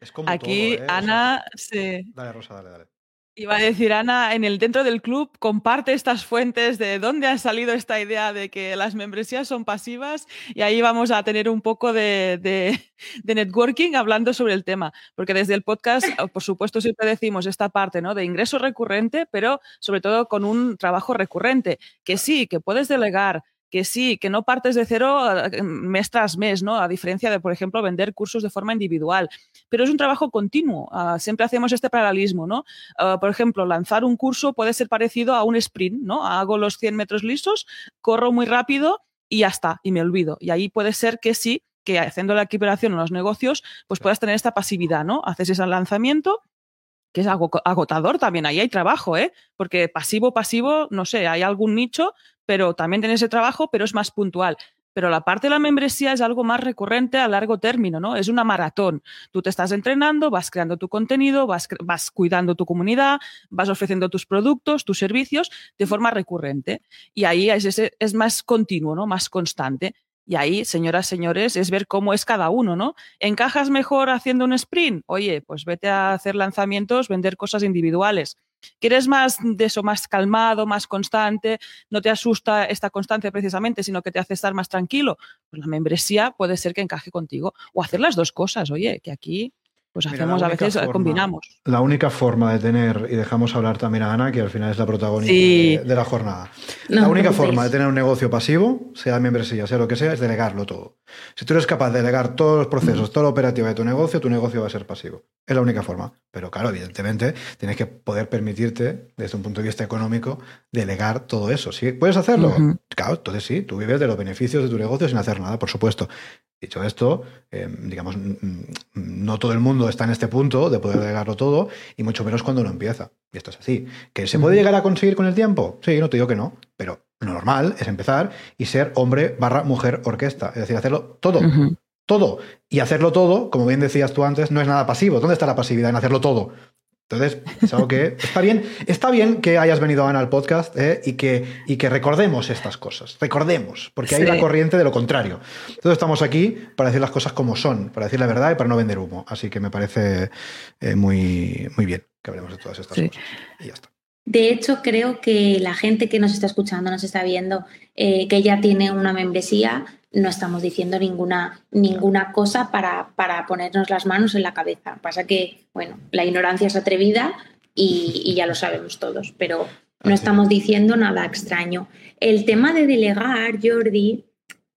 Es como Aquí, todo, ¿eh? O sea, Ana, sí. dale, Rosa, dale, dale. Iba a decir, Ana, en el dentro del club comparte estas fuentes de dónde ha salido esta idea de que las membresías son pasivas y ahí vamos a tener un poco de, de- de networking hablando sobre el tema, porque desde el podcast, por supuesto, siempre decimos esta parte ¿no? de ingreso recurrente, pero sobre todo con un trabajo recurrente, que sí, que puedes delegar, que sí, que no partes de cero eh, mes tras mes, ¿no? A diferencia de, por ejemplo, vender cursos de forma individual. Pero es un trabajo continuo. ah, siempre hacemos este paralelismo, ¿no? Uh, por ejemplo, lanzar un curso puede ser parecido a un sprint, ¿no? Hago los 100 metros lisos, corro muy rápido y ya está, y me olvido. Y ahí puede ser que sí, que haciendo la equiparación en los negocios, pues puedas tener esta pasividad, ¿no? Haces ese lanzamiento, que es algo agotador también, ahí hay trabajo, ¿eh? Porque pasivo, pasivo, no sé, hay algún nicho, pero también tienes ese trabajo, pero es más puntual. Pero la parte de la membresía es algo más recurrente a largo término, ¿no? Es una maratón. Tú te estás entrenando, vas creando tu contenido, vas, cuidando tu comunidad, vas ofreciendo tus productos, tus servicios de forma recurrente. Y ahí es más continuo, ¿no? Más constante. Y ahí, señoras, señores, es ver cómo es cada uno, ¿no? ¿Encajas mejor haciendo un sprint? Oye, pues vete a hacer lanzamientos, vender cosas individuales. ¿Quieres más de eso, más calmado, más constante? ¿No te asusta esta constancia precisamente, sino que te hace estar más tranquilo? Pues la membresía puede ser que encaje contigo. O hacer las dos cosas, oye, que aquí pues hacemos a veces, eh, forma- combinamos. La única forma de tener, y dejamos hablar también a Ana, que al final es la protagonista Sí. de, de la jornada. No la única forma de tener un negocio pasivo, sea membresía, sea lo que sea, es delegarlo todo. Si tú eres capaz de delegar todos los procesos, toda la operativa de tu negocio, tu negocio va a ser pasivo. Es la única forma. Pero claro, evidentemente, tienes que poder permitirte, desde un punto de vista económico, delegar todo eso. ¿Sí? ¿Puedes hacerlo? Claro, entonces sí, tú vives de los beneficios de tu negocio sin hacer nada, por supuesto. Dicho esto, eh, digamos, no todo el mundo está en este punto de poder delegarlo todo, y mucho menos cuando uno empieza. Y esto es así. ¿Que se puede llegar a conseguir con el tiempo? Sí, no te digo que no, pero normal es empezar y ser hombre barra mujer orquesta, es decir, hacerlo todo. Todo. Y hacerlo todo, como bien decías tú antes, no es nada pasivo. ¿Dónde está la pasividad en hacerlo todo? Entonces, es algo que está bien, está bien que hayas venido Ana al podcast ¿eh? y, que, y que recordemos estas cosas. Recordemos, porque hay una corriente de lo contrario. Entonces estamos aquí para decir las cosas como son, para decir la verdad y para no vender humo. Así que me parece eh, muy, muy bien que hablemos de todas estas Sí. cosas. Y ya está. De hecho, creo que la gente que nos está escuchando, nos está viendo, eh, que ya tiene una membresía, no estamos diciendo ninguna, ninguna cosa para, para ponernos las manos en la cabeza. Pasa que, bueno, la ignorancia es atrevida y, y ya lo sabemos todos, pero no estamos diciendo nada extraño. El tema de delegar, Jordi,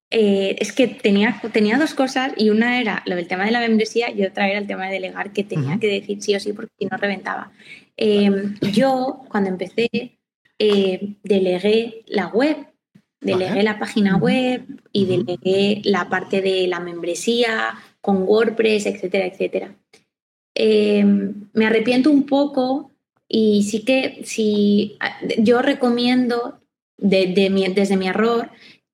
eh, es que tenía, tenía dos cosas y una era lo del tema de la membresía y otra era el tema de delegar que tenía que decir sí o sí porque si no reventaba. Eh, yo, cuando empecé, eh, delegué la web, delegué la página web y delegué la parte de la membresía con WordPress, etcétera, etcétera. Eh, me arrepiento un poco y sí que sí, yo recomiendo de- de mi- desde mi error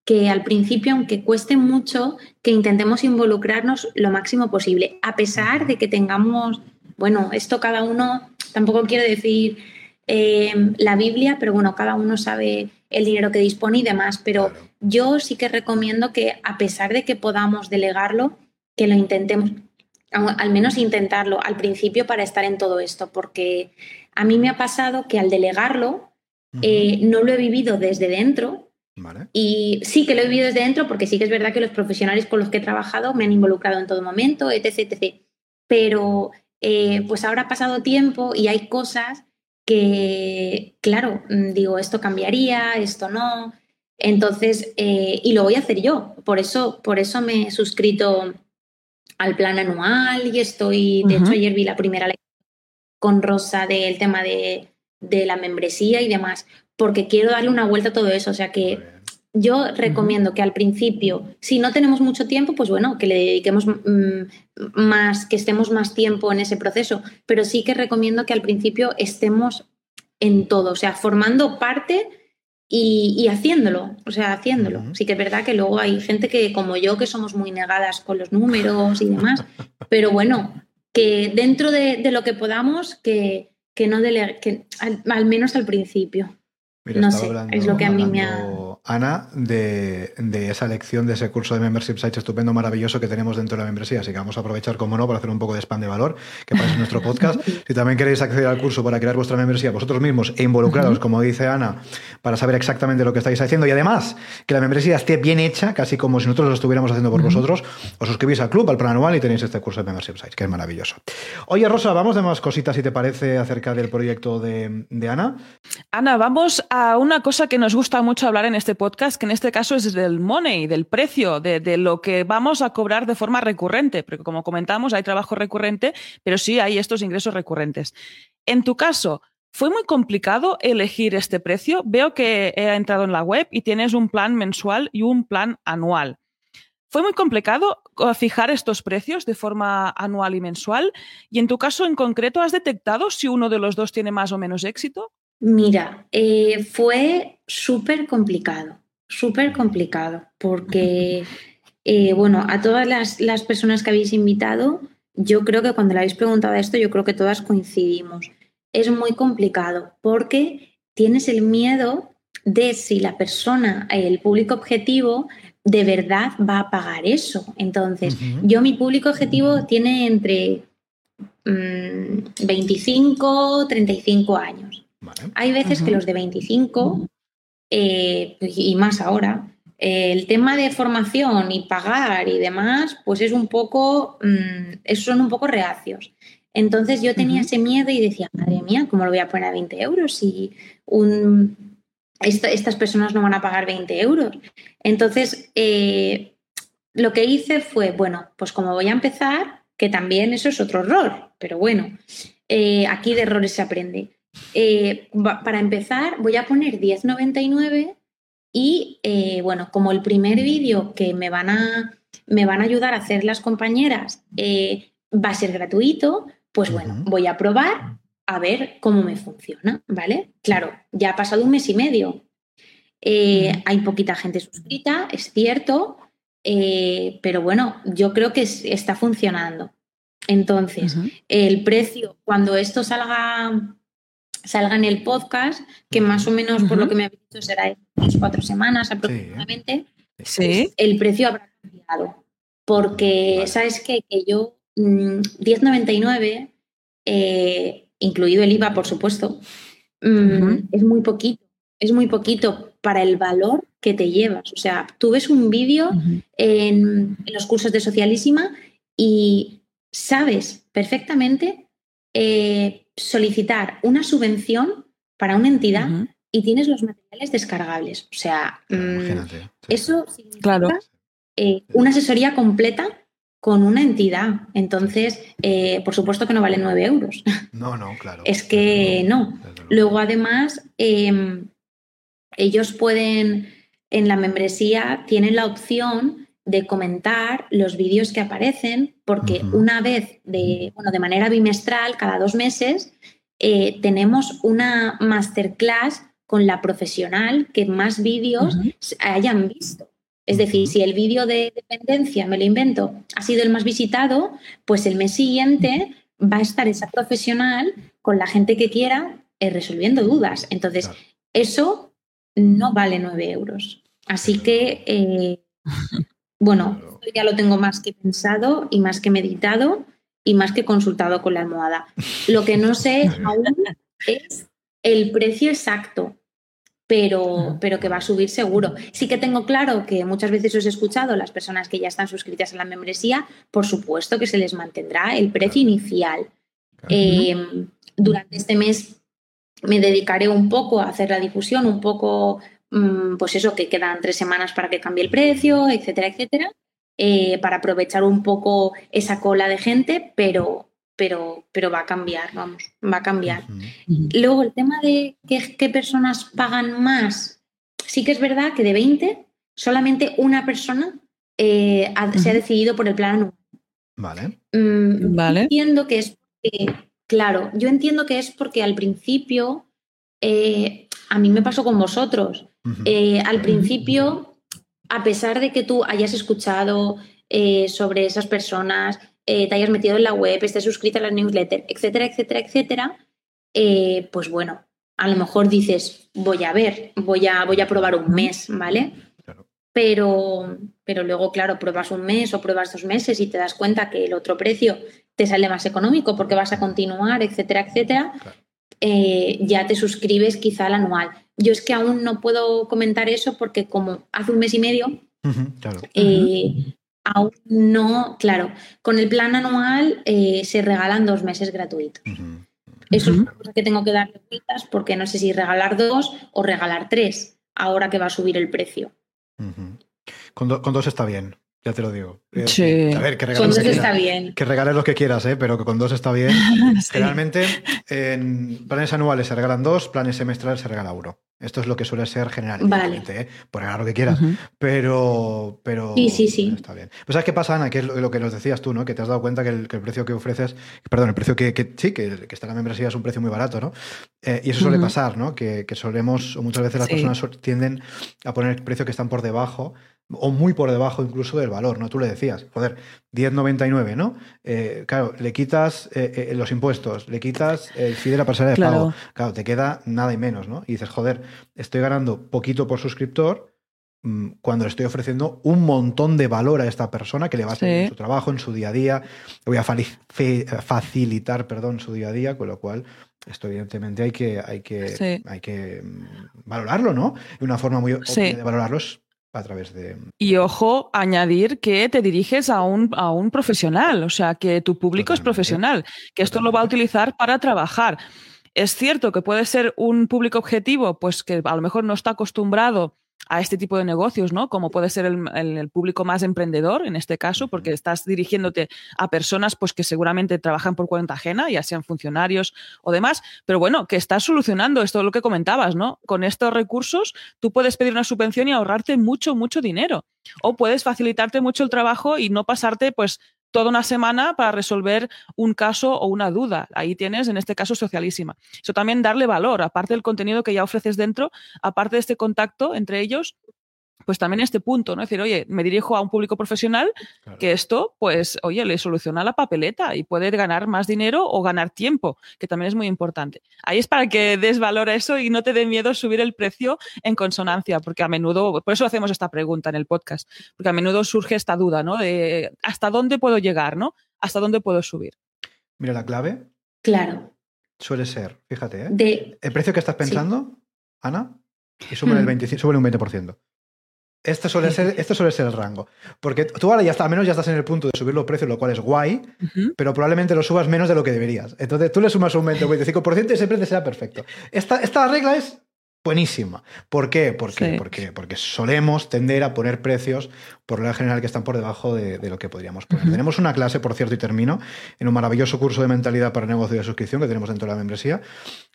que al principio, aunque cueste mucho, que intentemos involucrarnos lo máximo posible, a pesar de que tengamos, bueno, esto cada uno, tampoco quiero decir eh, la Biblia, pero bueno, cada uno sabe el dinero que dispone y demás, pero Claro. yo sí que recomiendo que a pesar de que podamos delegarlo, que lo intentemos, al menos intentarlo al principio para estar en todo esto, porque a mí me ha pasado que al delegarlo eh, no lo he vivido desde dentro. Y sí que lo he vivido desde dentro porque sí que es verdad que los profesionales con los que he trabajado me han involucrado en todo momento, etc. etc. Pero eh, pues ahora ha pasado tiempo y hay cosas que, claro, mm, digo, esto cambiaría, esto no. Entonces, eh, y lo voy a hacer yo. Por eso, por eso me he suscrito al plan anual y estoy, de hecho, ayer vi la primera lección con Rosa del tema de, de, la membresía y demás, porque quiero darle una vuelta a todo eso. O sea que yo recomiendo que al principio, si no tenemos mucho tiempo, pues bueno, que le dediquemos mm, más, que estemos más tiempo en ese proceso, pero sí que recomiendo que al principio estemos en todo, o sea, formando parte y, haciéndolo, o sea, haciéndolo. Sí que es verdad que luego hay gente que, como yo, que somos muy negadas con los números y demás, pero bueno, que dentro de, lo que podamos, que, que no dele, que al menos al principio. No sé, es lo que a mí me ha... Ana, de, esa lección, de ese curso de Membership Sites estupendo, maravilloso que tenemos dentro de la membresía. Así que vamos a aprovechar, como no, para hacer un poco de spam de valor, que para nuestro podcast. si también queréis acceder al curso para crear vuestra membresía vosotros mismos e involucrados, como dice Ana, para saber exactamente lo que estáis haciendo y además que la membresía esté bien hecha, casi como si nosotros lo estuviéramos haciendo por vosotros, os suscribís al club, al plan anual y tenéis este curso de Membership Sites, que es maravilloso. Oye, Rosa, vamos de más cositas, si te parece, acerca del proyecto de, de Ana. Ana, vamos a una cosa que nos gusta mucho hablar en este podcast, que en este caso es del money, del precio, de, lo que vamos a cobrar de forma recurrente, porque como comentamos, hay trabajo recurrente, pero sí hay estos ingresos recurrentes. En tu caso, ¿fue muy complicado elegir este precio? Veo que he entrado en la web y tienes un plan mensual y un plan anual. ¿Fue muy complicado fijar estos precios de forma anual y mensual? Y en tu caso en concreto, ¿has detectado si uno de los dos tiene más o menos éxito? Mira, eh, fue súper complicado, súper complicado, porque, eh, bueno, a todas las, personas que habéis invitado, yo creo que cuando le habéis preguntado esto, yo creo que todas coincidimos. Es muy complicado porque tienes el miedo de si la persona, el público objetivo, de verdad va a pagar eso. Entonces, yo mi público objetivo tiene entre 25, mm, 35 años. Hay veces que los de 25 eh, y más ahora, el tema de formación y pagar y demás, pues es un poco, mm, son un poco reacios. Entonces yo tenía ese miedo y decía, madre mía, ¿cómo lo voy a poner a 20 euros si un, estas personas no van a pagar 20 euros? Entonces, eh, lo que hice fue, bueno, pues como voy a empezar, que también eso es otro error, pero bueno, eh, aquí de errores se aprende. Eh, para empezar, voy a poner 10.99 y eh, bueno, como el primer vídeo que me van, a, me van a ayudar a hacer las compañeras eh, va a ser gratuito, pues bueno, voy a probar a ver cómo me funciona, ¿vale? Claro, ya ha pasado un mes y medio. hay poquita gente suscrita, es cierto, pero bueno, yo creo que está funcionando. Entonces, el precio, cuando esto salga salga en el podcast, que más o menos, por lo que me ha dicho, será en cuatro semanas aproximadamente, ¿Sí? el precio habrá cambiado. Porque, ¿sabes qué? Que yo, 10,99, mm, eh, incluido el IVA, por supuesto, mm, es muy poquito. Es muy poquito para el valor que te llevas. O sea, tú ves un vídeo en, los cursos de Socialísima y sabes perfectamente eh, solicitar una subvención para una entidad y tienes los materiales descargables. O sea, mm, eso significa eh, una asesoría completa con una entidad. Entonces, eh, por supuesto que no vale 9 euros. No, no, claro. Es que no. Luego, además, em, ellos pueden, en la membresía, tienen la opción de comentar los vídeos que aparecen, porque una vez, de, bueno, de manera bimestral, cada dos meses, eh, tenemos una masterclass con la profesional que más vídeos hayan visto. Es decir, si el vídeo de dependencia, me lo invento, ha sido el más visitado, pues el mes siguiente va a estar esa profesional con la gente que quiera eh, resolviendo dudas. Entonces, eso no vale nueve euros. Así que eh, Bueno, ya lo tengo más que pensado y más que meditado y más que consultado con la almohada. Lo que no sé aún es el precio exacto, pero, pero que va a subir seguro. Sí que tengo claro que muchas veces os he escuchado, las personas que ya están suscritas a la membresía, por supuesto que se les mantendrá el precio inicial. Em, durante este mes me dedicaré un poco a hacer la difusión, un poco, pues eso, que quedan tres semanas para que cambie el precio, etcétera, etcétera. Eh, para aprovechar un poco esa cola de gente, pero, pero, pero va a cambiar, vamos, va a cambiar. Luego, el tema de qué, qué, pagan más, sí que es verdad que de 20, solamente una persona eh, se ha decidido por el plan Vale. Mm, vale. Entiendo que es claro, yo entiendo que es porque al principio, eh, a mí me pasó con vosotros, al principio a pesar de que tú hayas escuchado eh, sobre esas personas, eh, te hayas metido en la web, estés suscrita a la newsletter, etcétera, etcétera, etcétera, eh, pues bueno, a lo mejor dices, voy a ver, voy a, voy a probar un mes, ¿vale? Pero, pero luego, claro, pruebas un mes o pruebas dos meses y te das cuenta que el otro precio te sale más económico porque vas a continuar, etcétera, etcétera, ya te suscribes quizá al anual. Yo es que aún no puedo comentar eso porque como hace un mes y medio, eh, aún no, claro, con el plan anual eh, se regalan dos meses gratuitos. Eso es una cosa que tengo que darle vueltas porque no sé si regalar dos o regalar tres, ahora que va a subir el precio. con, dos está bien. Ya te lo digo. Eh, sí. A ver, que regales, con dos está bien. Que regales lo que quieras, ¿eh? pero que con dos está bien. Generalmente en planes anuales se regalan dos, planes semestrales se regala uno. Esto es lo que suele ser generalmente, ¿eh? por regalar lo que quieras. Pero, pero sí, sí, sí. está bien. Pues ¿sabes qué pasa, Ana? Que es lo, que nos decías tú, ¿no? Que te has dado cuenta que el, precio que ofreces, perdón, el precio que, sí, que, está en la membresía es un precio muy barato, ¿no? Eh, y eso suele pasar, ¿no? Que, solemos, o muchas veces las personas tienden a poner el precio que están por debajo o muy por debajo incluso del valor, ¿no? Tú le decías, joder, 10,99, ¿no? Eh, claro, le quitas eh, eh, los impuestos, le quitas el fee de la pasarela de pago, claro, te queda nada y menos, ¿no? Y dices, joder, estoy ganando poquito por suscriptor mm, cuando le estoy ofreciendo un montón de valor a esta persona que le va a servir en su trabajo, en su día a día, le voy a facilitar, perdón, su día a día, con lo cual esto evidentemente hay que, hay que, hay que mm, valorarlo, ¿no? Y una forma muy obvia de valorarlo es a través de... Y ojo, añadir que te diriges a un, a un profesional, o sea, que tu público es profesional, que esto lo va a utilizar para trabajar. Es cierto que puede ser un público objetivo, pues que a lo mejor no está acostumbrado a este tipo de negocios, ¿no? Como puede ser el, público más emprendedor, en este caso, porque estás dirigiéndote a personas pues, que seguramente trabajan por cuenta ajena, ya sean funcionarios o demás, pero bueno, que estás solucionando esto, lo que comentabas, ¿no? Con estos recursos tú puedes pedir una subvención y ahorrarte mucho, mucho dinero. O puedes facilitarte mucho el trabajo y no pasarte, pues, toda una semana para resolver un caso o una duda. Ahí tienes, en este caso, socialísima. Eso también darle valor, aparte del contenido que ya ofreces dentro, aparte de este contacto entre ellos, pues también este punto, ¿no? Es decir, oye, me dirijo a un público profesional que esto, pues, oye, le soluciona la papeleta y puede ganar más dinero o ganar tiempo, que también es muy importante. Ahí es para que des valor a eso y no te dé miedo subir el precio en consonancia, porque a menudo, por eso hacemos esta pregunta en el podcast, porque a menudo surge esta duda, ¿no? De hasta dónde puedo llegar, ¿no? ¿Hasta dónde puedo subir? Mira, la clave. Claro. Suele ser, fíjate, ¿eh? El precio que estás pensando, Ana, y sube, el 25, sube un 20%. Esto suele, ser, esto suele ser el rango. Porque tú ahora ya está, al menos ya estás en el punto de subir los precios, lo cual es guay, pero probablemente lo subas menos de lo que deberías. Entonces tú le sumas un 20 o 25% y siempre te será perfecto. Esta, esta regla es buenísima. ¿Por qué? Porque, solemos tender a poner precios, por lo general, que están por debajo de, lo que podríamos poner. Tenemos una clase, por cierto, y termino, en un maravilloso curso de mentalidad para negocio de suscripción que tenemos dentro de la membresía,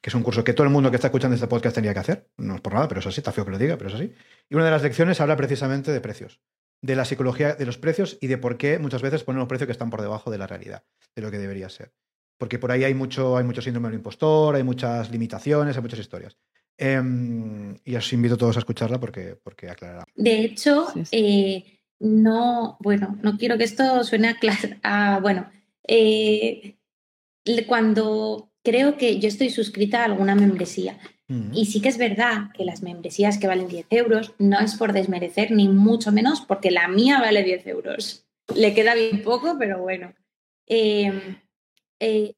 que es un curso que todo el mundo que está escuchando este podcast tendría que hacer. No es por nada, pero es así, está feo que lo diga, pero es así. Y una de las lecciones habla precisamente de precios de la psicología de los precios y de por qué muchas veces ponemos precios que están por debajo de la realidad, de lo que debería ser. Porque por ahí hay mucho, hay mucho síndrome del impostor, hay muchas limitaciones, hay muchas historias. Em, y os invito a todos a escucharla porque, porque aclarará. De hecho, eh, no, bueno, no quiero que esto suene a, bueno, eh, cuando creo que yo estoy suscrita a alguna membresía, Mm. Y sí que es verdad que las membresías que valen 10 euros no es por desmerecer, ni mucho menos, porque la mía vale 10 euros. Le queda bien poco, pero bueno. Eh, eh,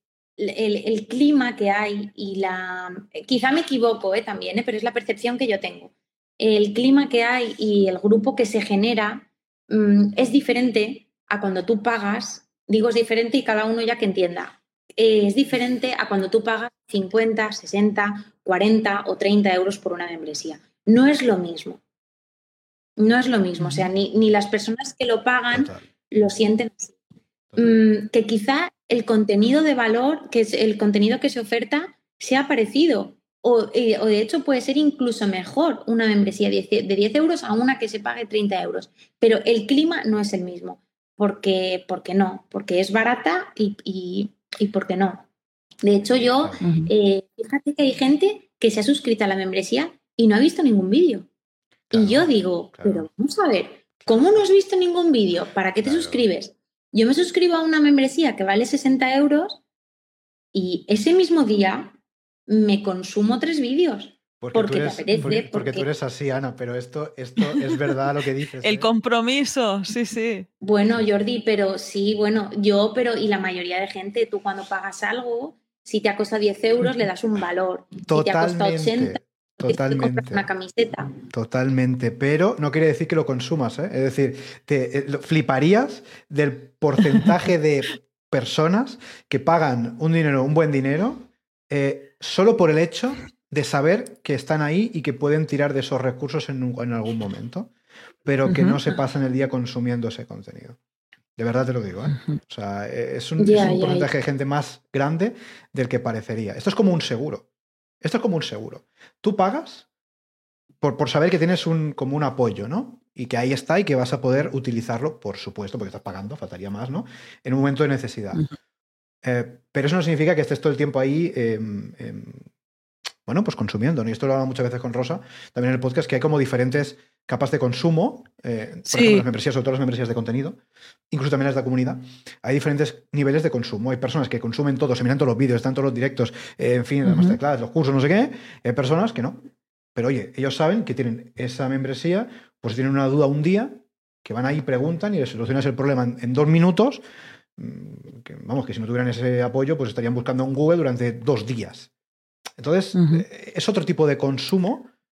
el, el, clima que hay y la... Quizá me equivoco eh, también, eh, pero es la percepción que yo tengo. El clima que hay y el grupo que se genera mmm, es diferente a cuando tú pagas, digo es diferente y cada uno ya que entienda, eh, es diferente a cuando tú pagas 50, 60, 40 o 30 euros por una membresía. No es lo mismo. No es lo mismo. O sea, ni, ni las personas que lo pagan Total. lo sienten así. Mm, que quizá el contenido de valor, que es el contenido que se oferta, sea parecido. O, eh, o, de hecho puede ser incluso mejor una membresía de 10, de 10, euros a una que se pague 30 euros. Pero el clima no es el mismo. Porque, porque no, porque es barata y, y, y porque no. De hecho, yo, eh, fíjate que hay gente que se ha suscrito a la membresía y no ha visto ningún vídeo. Claro, y yo digo, claro. pero vamos a ver, ¿cómo no has visto ningún vídeo? ¿Para qué te claro. suscribes? Yo me suscribo a una membresía que vale 60 euros y ese mismo día me consumo tres vídeos. Porque, porque eres, te apetece. Porque, porque, porque, tú eres así, Ana, pero esto, esto es verdad lo que dices. El ¿eh? compromiso, sí, sí. Bueno, Jordi, pero sí, bueno, yo, pero y la mayoría de gente, tú cuando pagas algo, si te ha costado 10 euros, le das un valor. Totalmente. Si te ha costado 80, Totalmente. una camiseta. Totalmente, pero no quiere decir que lo consumas, ¿eh? Es decir, te eh, fliparías del porcentaje de personas que pagan un dinero, un buen dinero, eh, solo por el hecho de saber que están ahí y que pueden tirar de esos recursos en, un, en algún momento, pero que uh -huh. no se pasan el día consumiendo ese contenido. De verdad te lo digo, ¿eh? O sea, es un, yeah, es un yeah, porcentaje yeah. de gente más grande del que parecería. Esto es como un seguro. Esto es como un seguro. Tú pagas por, por saber que tienes un, como un apoyo, ¿no? Y que ahí está y que vas a poder utilizarlo, por supuesto, porque estás pagando, faltaría más, ¿no? En un momento de necesidad. Uh -huh. eh, pero eso no significa que estés todo el tiempo ahí, eh, bueno, pues consumiendo, ¿no? Y esto lo hablamos muchas veces con Rosa, también en el podcast, que hay como diferentes capas de consumo, eh, por sí. ejemplo, las membresías, sobre todo las membresías de contenido, incluso también las de la comunidad, hay diferentes niveles de consumo. Hay personas que consumen todo, se miran todos los vídeos, están todos los directos, eh, en fin, uh -huh. las masterclass, los cursos, no sé qué. Hay personas que no. Pero oye, ellos saben que tienen esa membresía, pues tienen una duda un día, que van ahí preguntan y les solucionas el problema en, en dos minutos. mm, Que, vamos, que si no tuvieran ese apoyo, pues estarían buscando en Google durante dos días. Entonces, uh -huh. eh, es otro tipo de consumo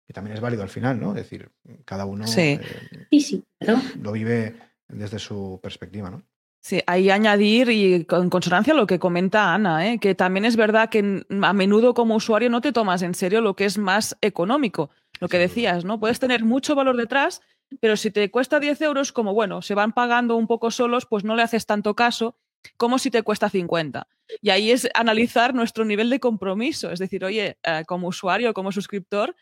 que también es válido al final, ¿no? Es decir, cada uno sí. Eh, sí, sí, claro. lo vive desde su perspectiva, ¿no? Sí, ahí añadir y en consonancia a lo que comenta Ana, ¿eh? que también es verdad que a menudo como usuario no te tomas en serio lo que es más económico, lo que decías, ¿no? Puedes tener mucho valor detrás, pero si te cuesta 10 euros, como bueno, se van pagando un poco solos, pues no le haces tanto caso como si te cuesta 50. Y ahí es analizar nuestro nivel de compromiso, es decir, oye, eh, como usuario, como suscriptor,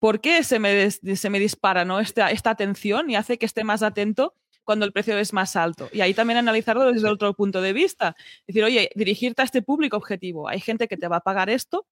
¿por qué se me, se me dispara ¿no? esta, esta atención y hace que esté más atento cuando el precio es más alto? Y ahí también analizarlo desde otro punto de vista. Es decir, oye, dirigirte a este público objetivo. Hay gente que te va a pagar esto,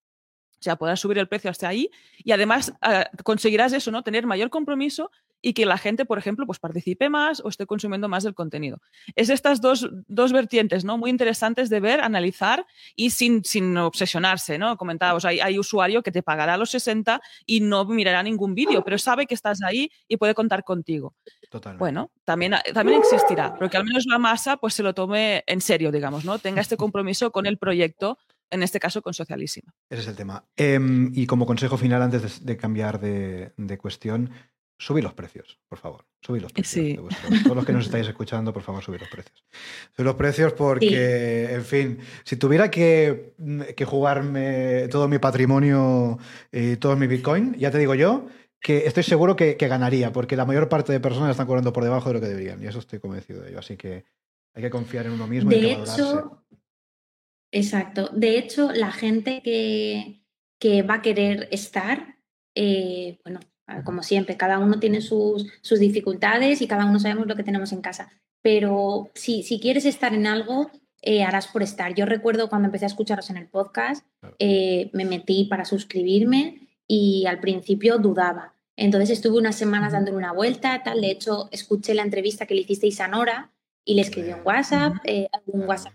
o sea, podrás subir el precio hasta ahí y además uh, conseguirás eso, ¿no? Tener mayor compromiso y que la gente, por ejemplo, pues participe más o esté consumiendo más del contenido. Es estas dos, dos vertientes, ¿no? Muy interesantes de ver, analizar y sin, sin obsesionarse, ¿no? Comentábamos, hay, hay usuario que te pagará los 60 y no mirará ningún vídeo, pero sabe que estás ahí y puede contar contigo. Totalmente. Bueno, también, también existirá, pero que al menos la masa pues se lo tome en serio, digamos, ¿no? Tenga este compromiso con el proyecto en este caso con Socialísima. Ese es el tema. Eh, y como consejo final, antes de, de cambiar de, de, cuestión, subid los precios, por favor. Subid los precios. Sí. Todos los que nos estáis escuchando, por favor, subid los precios. Subid los precios porque, sí. en fin, si tuviera que, que, jugarme todo mi patrimonio y todo mi Bitcoin, ya te digo yo que estoy seguro que, que ganaría, porque la mayor parte de personas están cobrando por debajo de lo que deberían, y eso estoy convencido de ello. Así que hay que confiar en uno mismo de y hay que hecho, valorarse. Exacto. De hecho, la gente que, que va a querer estar, eh, bueno, como siempre, cada uno tiene sus, sus, dificultades y cada uno sabemos lo que tenemos en casa. Pero si, si quieres estar en algo, eh, harás por estar. Yo recuerdo cuando empecé a escucharos en el podcast, eh, me metí para suscribirme y al principio dudaba. Entonces estuve unas semanas dándole una vuelta, tal. De hecho, escuché la entrevista que le hicisteis a Nora y le escribí un WhatsApp, eh, un WhatsApp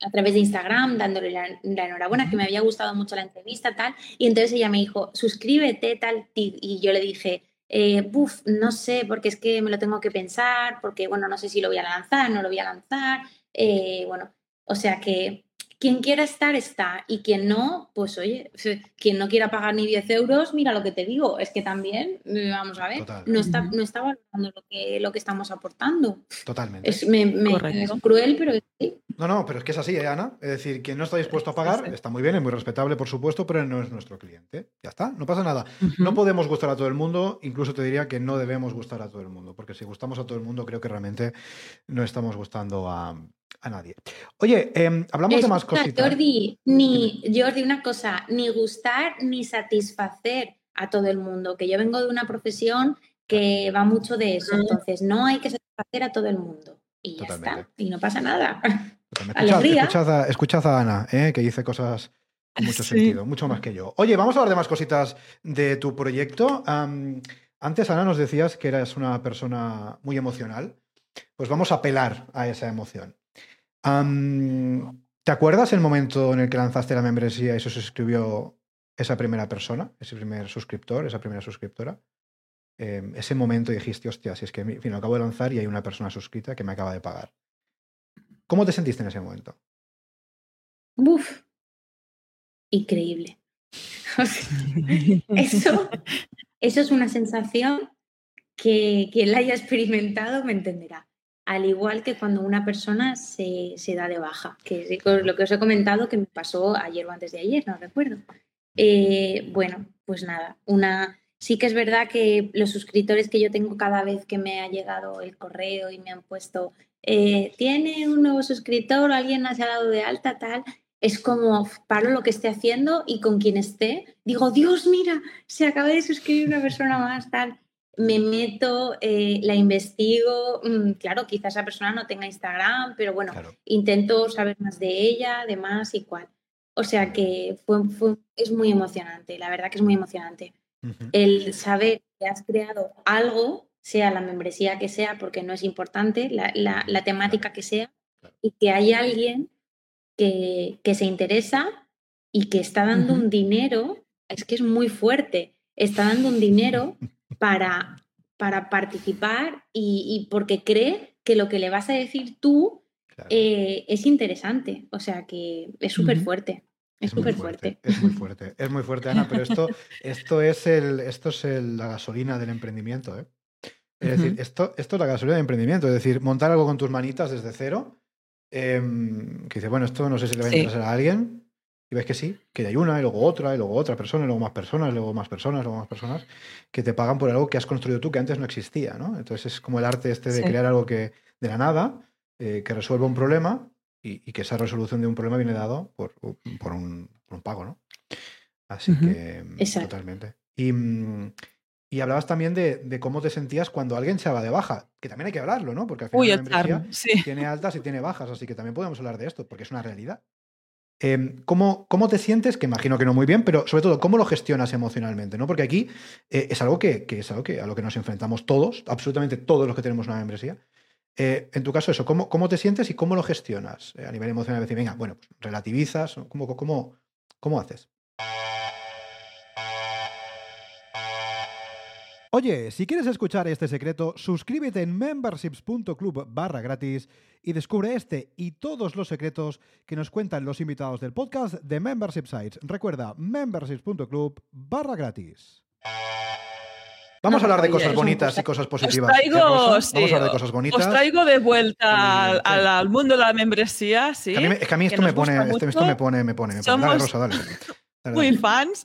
a través de Instagram dándole la, enhorabuena, que me había gustado mucho la entrevista, tal. Y entonces ella me dijo, suscríbete, tal. Y yo le dije, eh, buf, no sé, porque es que me lo tengo que pensar, porque, bueno, no sé si lo voy a lanzar, no lo voy a lanzar. Eh, bueno, o sea que quien quiera estar, está. Y quien no, pues oye, quien no quiera pagar ni 10 euros, mira lo que te digo, es que también, eh, vamos a ver, no está, no está valorando lo que, lo que estamos aportando. Totalmente. Es, me, cruel, pero sí. No, no, pero es que es así, ¿eh, Ana? Es decir, quien no está dispuesto a pagar, está muy bien, es muy respetable, por supuesto, pero no es nuestro cliente. Ya está, no pasa nada. No podemos gustar a todo el mundo, incluso te diría que no debemos gustar a todo el mundo, porque si gustamos a todo el mundo, creo que realmente no estamos gustando a, a nadie. Oye, em, hablamos de más cositas. Jordi, ni, Jordi, una cosa, ni gustar ni satisfacer a todo el mundo, que yo vengo de una profesión que va mucho de eso, entonces no hay que satisfacer a todo el mundo. Y ya está, y no pasa nada. Escuchad, a Ana, eh, que dice cosas con mucho sentido, mucho más que yo. Oye, vamos a hablar de más cositas de tu proyecto. antes, Ana, nos decías que eras una persona muy emocional. Pues vamos a apelar a esa emoción. ¿Te acuerdas el momento en el que lanzaste la membresía y se suscribió esa primera persona, ese primer suscriptor, esa primera suscriptora? Em, ese momento dijiste, hostia, si es que en lo acabo de lanzar y hay una persona suscrita que me acaba de pagar. ¿Cómo te sentiste en ese momento? Uf, increíble. eso, eso es una sensación que quien la haya experimentado me entenderá al igual que cuando una persona se, da de baja, que es lo que os he comentado que me pasó ayer o antes de ayer, no recuerdo. Eh, bueno, pues nada, una, sí que es verdad que los suscriptores que yo tengo cada vez que me ha llegado el correo y me han puesto, eh, tiene un nuevo suscriptor, alguien se ha dado de alta, tal, es como paro lo que esté haciendo y con quien esté, digo, Dios, mira, se acaba de suscribir una persona más, tal me meto, eh, la investigo, mm, claro, quizás esa persona no tenga Instagram, pero bueno, intento saber más de ella, de más y cuál. O sea que fue, es muy emocionante, la verdad que es muy emocionante. El saber que has creado algo, sea la membresía que sea, porque no es importante, la, temática que sea, y que hay alguien que, que, se interesa y que está dando un dinero, es que es muy fuerte, está dando un dinero para, para participar y, porque cree que lo que le vas a decir tú eh, es interesante. O sea que es súper fuerte. Es súper fuerte, Es muy fuerte. Es muy fuerte, Ana, pero esto, esto es, el, esto es la gasolina del emprendimiento. ¿eh? Es decir, esto, esto es la gasolina del emprendimiento. Es decir, montar algo con tus manitas desde cero. Em, que dice, bueno, esto no sé si le va a interesar a alguien. Y ves que sí, que hay una, y luego otra, y luego otra persona, y luego más personas, y luego más personas, y luego más personas, que te pagan por algo que has construido tú que antes no existía, ¿no? Entonces es como el arte este de crear algo que de la nada, eh, que resuelva un problema y, que esa resolución de un problema viene dado por, por, un, pago, ¿no? Así que totalmente. Y, mm, y, hablabas también de, cómo te sentías cuando alguien se va de baja, que también hay que hablarlo, ¿no? Porque al final tiene altas y tiene bajas, así que también podemos hablar de esto, porque es una realidad. Em, ¿cómo, ¿cómo, te sientes? Que imagino que no muy bien, pero sobre todo, ¿cómo lo gestionas emocionalmente? ¿no? Porque aquí eh, es algo que, es algo que a lo que nos enfrentamos todos, absolutamente todos los que tenemos una membresía. Eh, en tu caso, eso, ¿cómo, ¿cómo, te sientes y cómo lo gestionas eh, a nivel emocional? Decir, venga, bueno, pues relativizas, ¿cómo, cómo, cómo haces? Oye, si quieres escuchar este secreto, suscríbete en memberships.club barra gratis y descubre este y todos los secretos que nos cuentan los invitados del podcast de Membership Sites. Recuerda, memberships.club barra gratis. Vamos a hablar de cosas bonitas y cosas positivas. Vamos a hablar de cosas bonitas. Os traigo de vuelta al, mundo de la membresía, sí. Es que a mí, esto, me pone, esto, me pone, me pone, Dale, Rosa, dale muy fans.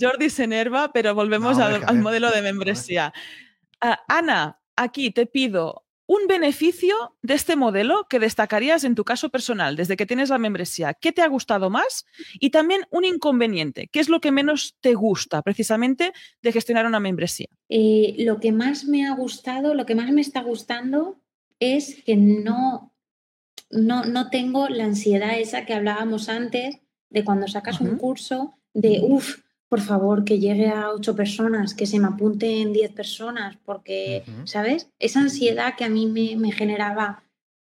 Jordi se enerva, pero volvemos al, modelo de membresía. Ah, Ana, aquí te pido un beneficio de este modelo que destacarías en tu caso personal, desde que tienes la membresía. ¿Qué te ha gustado más? Y también un inconveniente. ¿Qué es lo que menos te gusta precisamente de gestionar una membresía? Eh, lo que más me ha gustado, lo que más me está gustando es que no, no, no tengo la ansiedad esa que hablábamos antes de cuando sacas un curso de, uff, por favor, que llegue a ocho personas, que se me apunten diez personas, porque, ¿sabes? Esa ansiedad que a mí me, generaba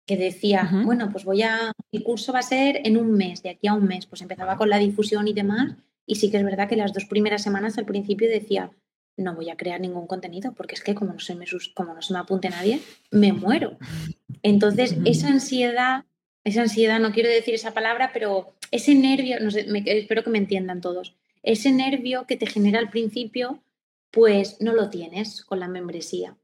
que decía, bueno, pues voy a, el curso va a ser en un mes, de aquí a un mes, pues empezaba con la difusión y demás, y sí que es verdad que las dos primeras semanas al principio decía, no voy a crear ningún contenido, porque es que como no se me, como no se me apunte nadie, me muero. Entonces, esa ansiedad, esa ansiedad, no quiero decir esa palabra, pero ese nervio, no sé, espero que me entiendan todos, ese nervio que te genera al principio, pues no lo tienes con la membresía,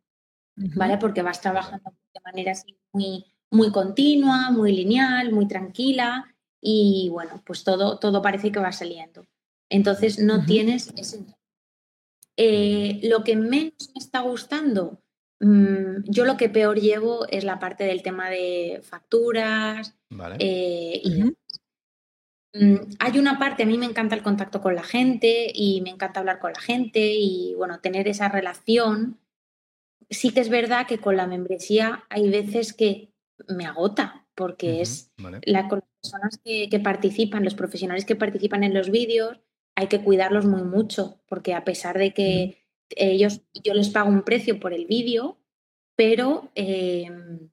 ¿vale? Porque vas trabajando de manera así muy muy continua, muy lineal, muy tranquila y bueno, pues todo, todo parece que va saliendo. Entonces no tienes ese... Eh, lo que menos me está gustando, mm, yo lo que peor llevo es la parte del tema de facturas eh, y hay una parte, a mí me encanta el contacto con la gente y me encanta hablar con la gente y bueno, tener esa relación. Sí que es verdad que con la membresía hay veces que me agota, porque es la, con las personas que, participan, los profesionales que participan en los vídeos, hay que cuidarlos muy mucho, porque a pesar de que ellos, yo les pago un precio por el vídeo, pero em,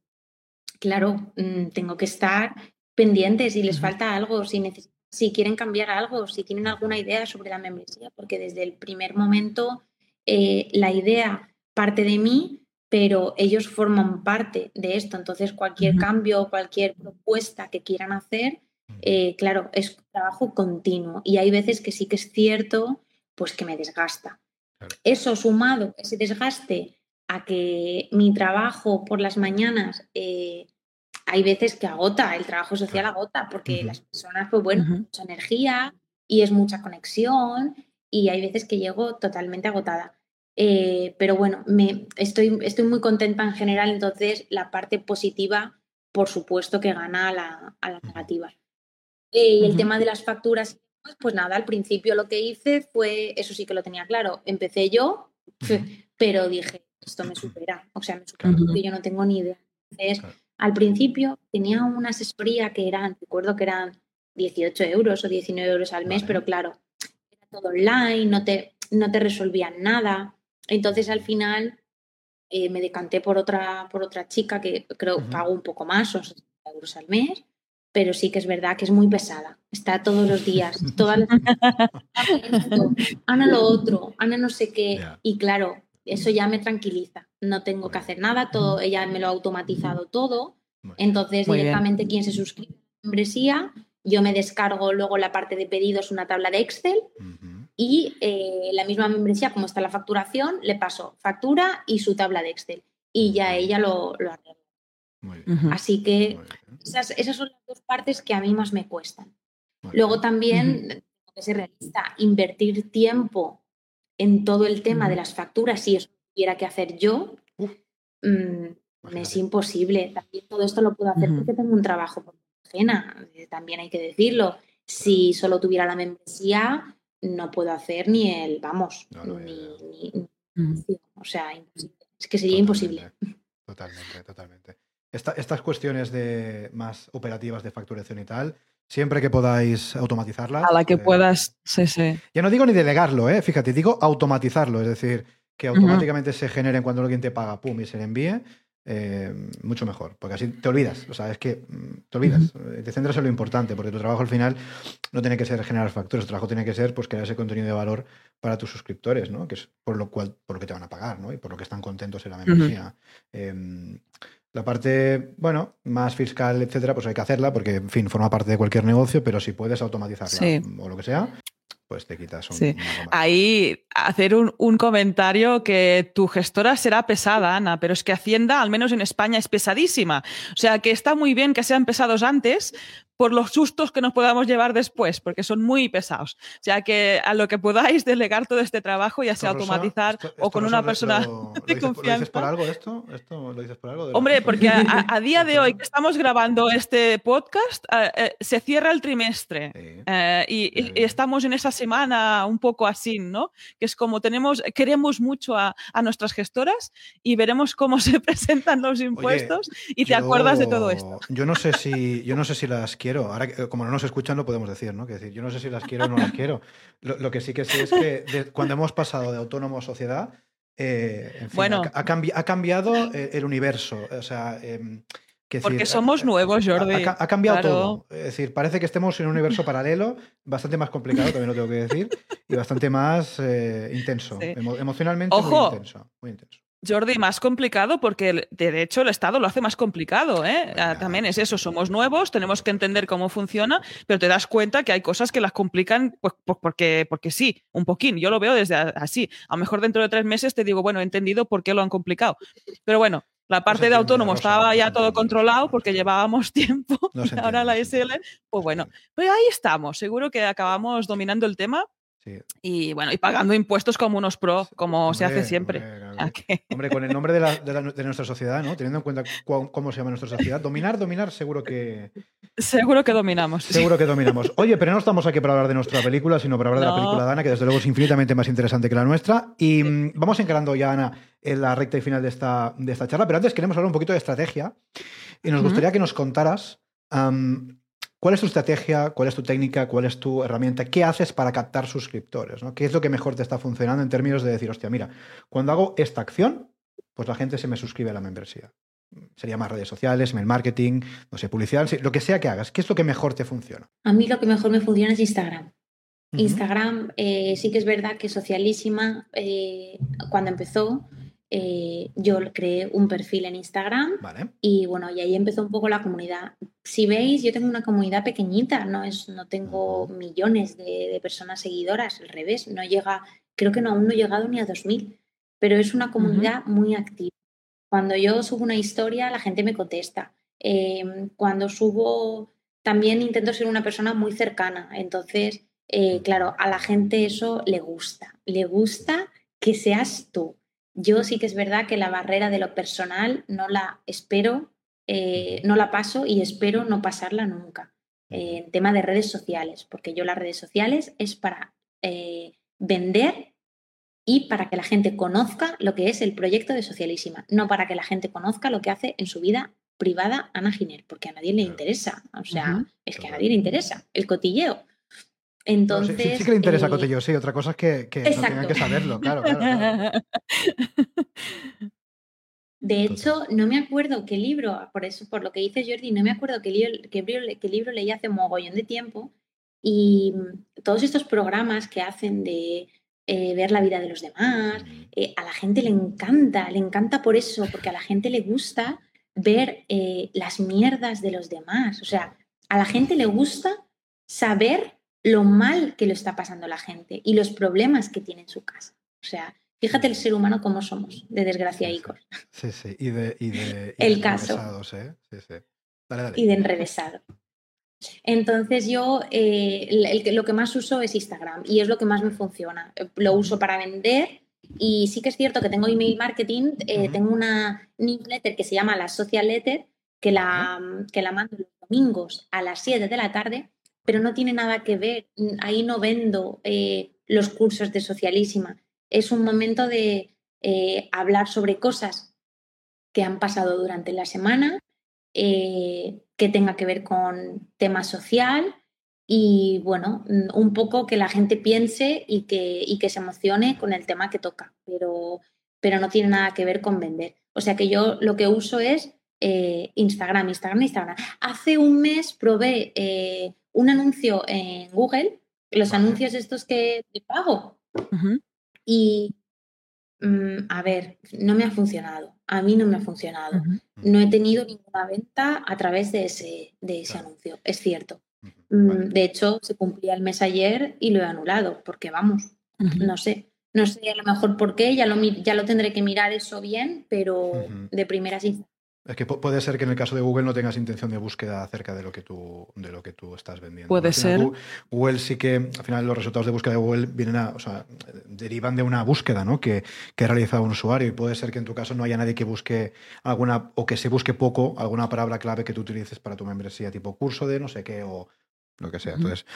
claro, mm, tengo que estar pendientes si les falta algo, si, si quieren cambiar algo, si tienen alguna idea sobre la membresía, porque desde el primer momento eh, la idea parte de mí, pero ellos forman parte de esto. Entonces, cualquier cambio, cualquier propuesta que quieran hacer, eh, claro, es trabajo continuo. Y hay veces que sí que es cierto, pues que me desgasta. Eso sumado, ese desgaste a que mi trabajo por las mañanas, eh, hay veces que agota, el trabajo social agota, porque las personas, pues bueno, mucha energía y es mucha conexión y hay veces que llego totalmente agotada. Eh, pero bueno, me, estoy, estoy muy contenta en general, entonces la parte positiva, por supuesto que gana a la, a la negativa. Eh, y el tema de las facturas, pues nada, al principio lo que hice fue, eso sí que lo tenía claro, empecé yo, pero dije, esto me supera, o sea, me supera porque yo no tengo ni idea. Entonces, al principio tenía una asesoría que eran, recuerdo que eran 18 euros o 19 euros al mes, pero claro, era todo online, no te, no te resolvían nada. Entonces al final eh, me decanté por otra, por otra chica que creo pago un poco más, son 60 euros al mes, pero sí que es verdad que es muy pesada. Está todos los días, todas las... Ana lo otro, Ana no sé qué. Y claro, eso ya me tranquiliza. No tengo que hacer nada, todo, ella me lo ha automatizado todo. Entonces, directamente quien se suscribe a la membresía, yo me descargo luego la parte de pedidos, una tabla de Excel y eh, la misma membresía, como está la facturación, le paso factura y su tabla de Excel. Y ya ella lo, lo arregla. Así que esas, son las dos partes que a mí más me cuestan. Luego también, tengo que ser realista, invertir tiempo en todo el tema de las facturas, si eso tuviera que hacer yo, mm, es imposible. También todo esto lo puedo hacer porque tengo un trabajo por ajena, eh, también hay que decirlo. Si solo tuviera la membresía, no puedo hacer ni el, vamos, ni, o sea, Es que sería imposible. Totalmente, totalmente. estas cuestiones de más operativas de facturación y tal, siempre que podáis automatizarlas. A la que eh, puedas, sí, sí. Ya no digo ni delegarlo, ¿eh? fíjate, digo automatizarlo, es decir, que automáticamente se generen cuando alguien te paga, pum, y se le envíe. Eh, mucho mejor, porque así te olvidas, o sea, es que mm, te olvidas, te centras en lo importante, porque tu trabajo al final no tiene que ser generar facturas, tu trabajo tiene que ser pues crear ese contenido de valor para tus suscriptores, ¿no? Que es por lo cual, por lo que te van a pagar, ¿no? Y por lo que están contentos en la membresía. Em, la parte, bueno, más fiscal, etcétera, pues hay que hacerla porque, en fin, forma parte de cualquier negocio, pero si puedes automatizarla o lo que sea, pues te quitas un, sí. Ahí hacer un, un, comentario que tu gestora será pesada, Ana, pero es que Hacienda, al menos en España, es pesadísima. O sea que está muy bien que sean pesados antes, por los sustos que nos podamos llevar después, porque son muy pesados. O sea que a lo que podáis delegar todo este trabajo, ya sea automatizar o con una persona de confianza. ¿Lo dices por algo esto? ¿Esto lo dices por algo? Hombre, porque a, día de hoy que estamos grabando este podcast, eh, eh, se cierra el trimestre eh, y, estamos en esa semana un poco así, ¿no? Que es como tenemos, queremos mucho a, nuestras gestoras y veremos cómo se presentan los impuestos y te acuerdas de todo esto. Yo no sé si, yo no sé si las quiero Ahora, como no nos escuchan, lo podemos decir, ¿no? Que decir, yo no sé si las quiero o no las quiero. Lo, que sí que sé es que cuando hemos pasado de autónomo a sociedad, eh, bueno. ha, cambiado el universo. O sea, em, Porque somos nuevos, Jordi. Ha, cambiado todo. Es decir, parece que estemos en un universo paralelo, bastante más complicado, también lo tengo que decir, y bastante más eh, intenso. emocionalmente muy intenso. Muy intenso. Jordi, más complicado porque de hecho el Estado lo hace más complicado. ¿eh? Ah, también es eso, somos nuevos, tenemos que entender cómo funciona, pero te das cuenta que hay cosas que las complican pues, pues, porque, porque sí, un poquín. Yo lo veo desde así. A lo mejor dentro de tres meses te digo, bueno, he entendido por qué lo han complicado. Pero bueno, la parte de autónomo estaba ya todo controlado porque llevábamos tiempo. ahora la SL, pues bueno, pues ahí estamos. Seguro que acabamos dominando el tema y bueno, y pagando impuestos como unos pro, como se hace siempre. Hombre, con el nombre de, nuestra sociedad, ¿no? Teniendo en cuenta cómo se llama nuestra sociedad, dominar, dominar, seguro que. Seguro que dominamos. Seguro que dominamos. Oye, pero no estamos aquí para hablar de nuestra película, sino para hablar de la película de Ana, que desde luego es infinitamente más interesante que la nuestra. Y mm, vamos encarando ya, Ana, en la recta y final de esta, de esta charla. Pero antes queremos hablar un poquito de estrategia. Y nos gustaría que nos contaras. ¿Cuál es tu estrategia? ¿Cuál es tu técnica? ¿Cuál es tu herramienta? ¿Qué haces para captar suscriptores? ¿Qué es lo que mejor te está funcionando en términos de decir, hostia, mira, cuando hago esta acción, pues la gente se me suscribe a la membresía? Sería más redes sociales, mail marketing, no sé, publicidad, lo que sea que hagas. ¿Qué es lo que mejor te funciona? A mí lo que mejor me funciona es Instagram. Instagram eh, sí que es verdad que Socialísima, eh, cuando empezó, eh, yo creé un perfil en Instagram y bueno, y ahí empezó un poco la comunidad. Si veis, yo tengo una comunidad pequeñita, no, es, no tengo millones de, personas seguidoras, al revés, no llega, creo que no, aún no he llegado ni a 2.000, pero es una comunidad muy activa. Cuando yo subo una historia, la gente me contesta. Em, cuando subo, también intento ser una persona muy cercana, entonces, eh, claro, a la gente eso le gusta, le gusta que seas tú yo sí que es verdad que la barrera de lo personal no la espero, eh, no la paso y espero no pasarla nunca. en tema de redes sociales, porque yo las redes sociales es para eh, vender y para que la gente conozca lo que es el proyecto de Socialísima, no para que la gente conozca lo que hace en su vida privada Ana Giner, porque a nadie le interesa. O sea, es que a nadie le interesa el cotilleo. Entonces, sí, que le interesa eh, sí. Otra cosa es que, que no tengan que saberlo, claro, De hecho, no me acuerdo qué libro, por eso, por lo que dice Jordi, no me acuerdo qué libro, qué libro, leí hace un mogollón de tiempo. Y mm, todos estos programas que hacen de eh, ver la vida de los demás, eh, a la gente le encanta, le encanta por eso, porque a la gente le gusta ver las mierdas de los demás. O sea, a la gente le gusta saber lo mal que lo está pasando la gente y los problemas que tiene en su casa. O sea, fíjate el ser humano como somos, de desgracia Sí, sí, y de, y de, el caso. ¿eh? Sí, sí. Dale, dale. Y de enrevesado. Entonces yo eh, lo que más uso es Instagram y es lo que más me funciona. Lo uso para vender y sí que es cierto que tengo email marketing, eh, tengo una newsletter que se llama la Social Letter, que la, que la mando los domingos a las 7 de la tarde pero no tiene nada que ver. Ahí no vendo eh, los cursos de Socialísima. Es un momento de eh, hablar sobre cosas que han pasado durante la semana, eh, que tenga que ver con tema social y, bueno, un poco que la gente piense y que, y que se emocione con el tema que toca, pero, pero no tiene nada que ver con vender. O sea que yo lo que uso es Instagram, Instagram, Instagram. Hace un mes probé un anuncio en Google, los anuncios estos que pago. Y, mm, a ver, no me ha funcionado. A mí no me ha funcionado. No he tenido ninguna venta a través de ese, de ese anuncio, es cierto. Mm, de hecho, se cumplía el mes ayer y lo he anulado, porque vamos, no sé. No sé a lo mejor por qué, ya lo, ya lo tendré que mirar eso bien, pero de primera sí es que puede ser que en el caso de Google no tengas intención de búsqueda acerca de lo que tú, de lo que tú estás vendiendo. Puede ser. Google, sí que, al final, los resultados de búsqueda de Google vienen a, o sea, derivan de una búsqueda ¿no? que, que ha realizado un usuario. Y puede ser que en tu caso no haya nadie que busque alguna, o que se busque poco, alguna palabra clave que tú utilices para tu membresía, tipo curso de no sé qué o lo que sea. Entonces,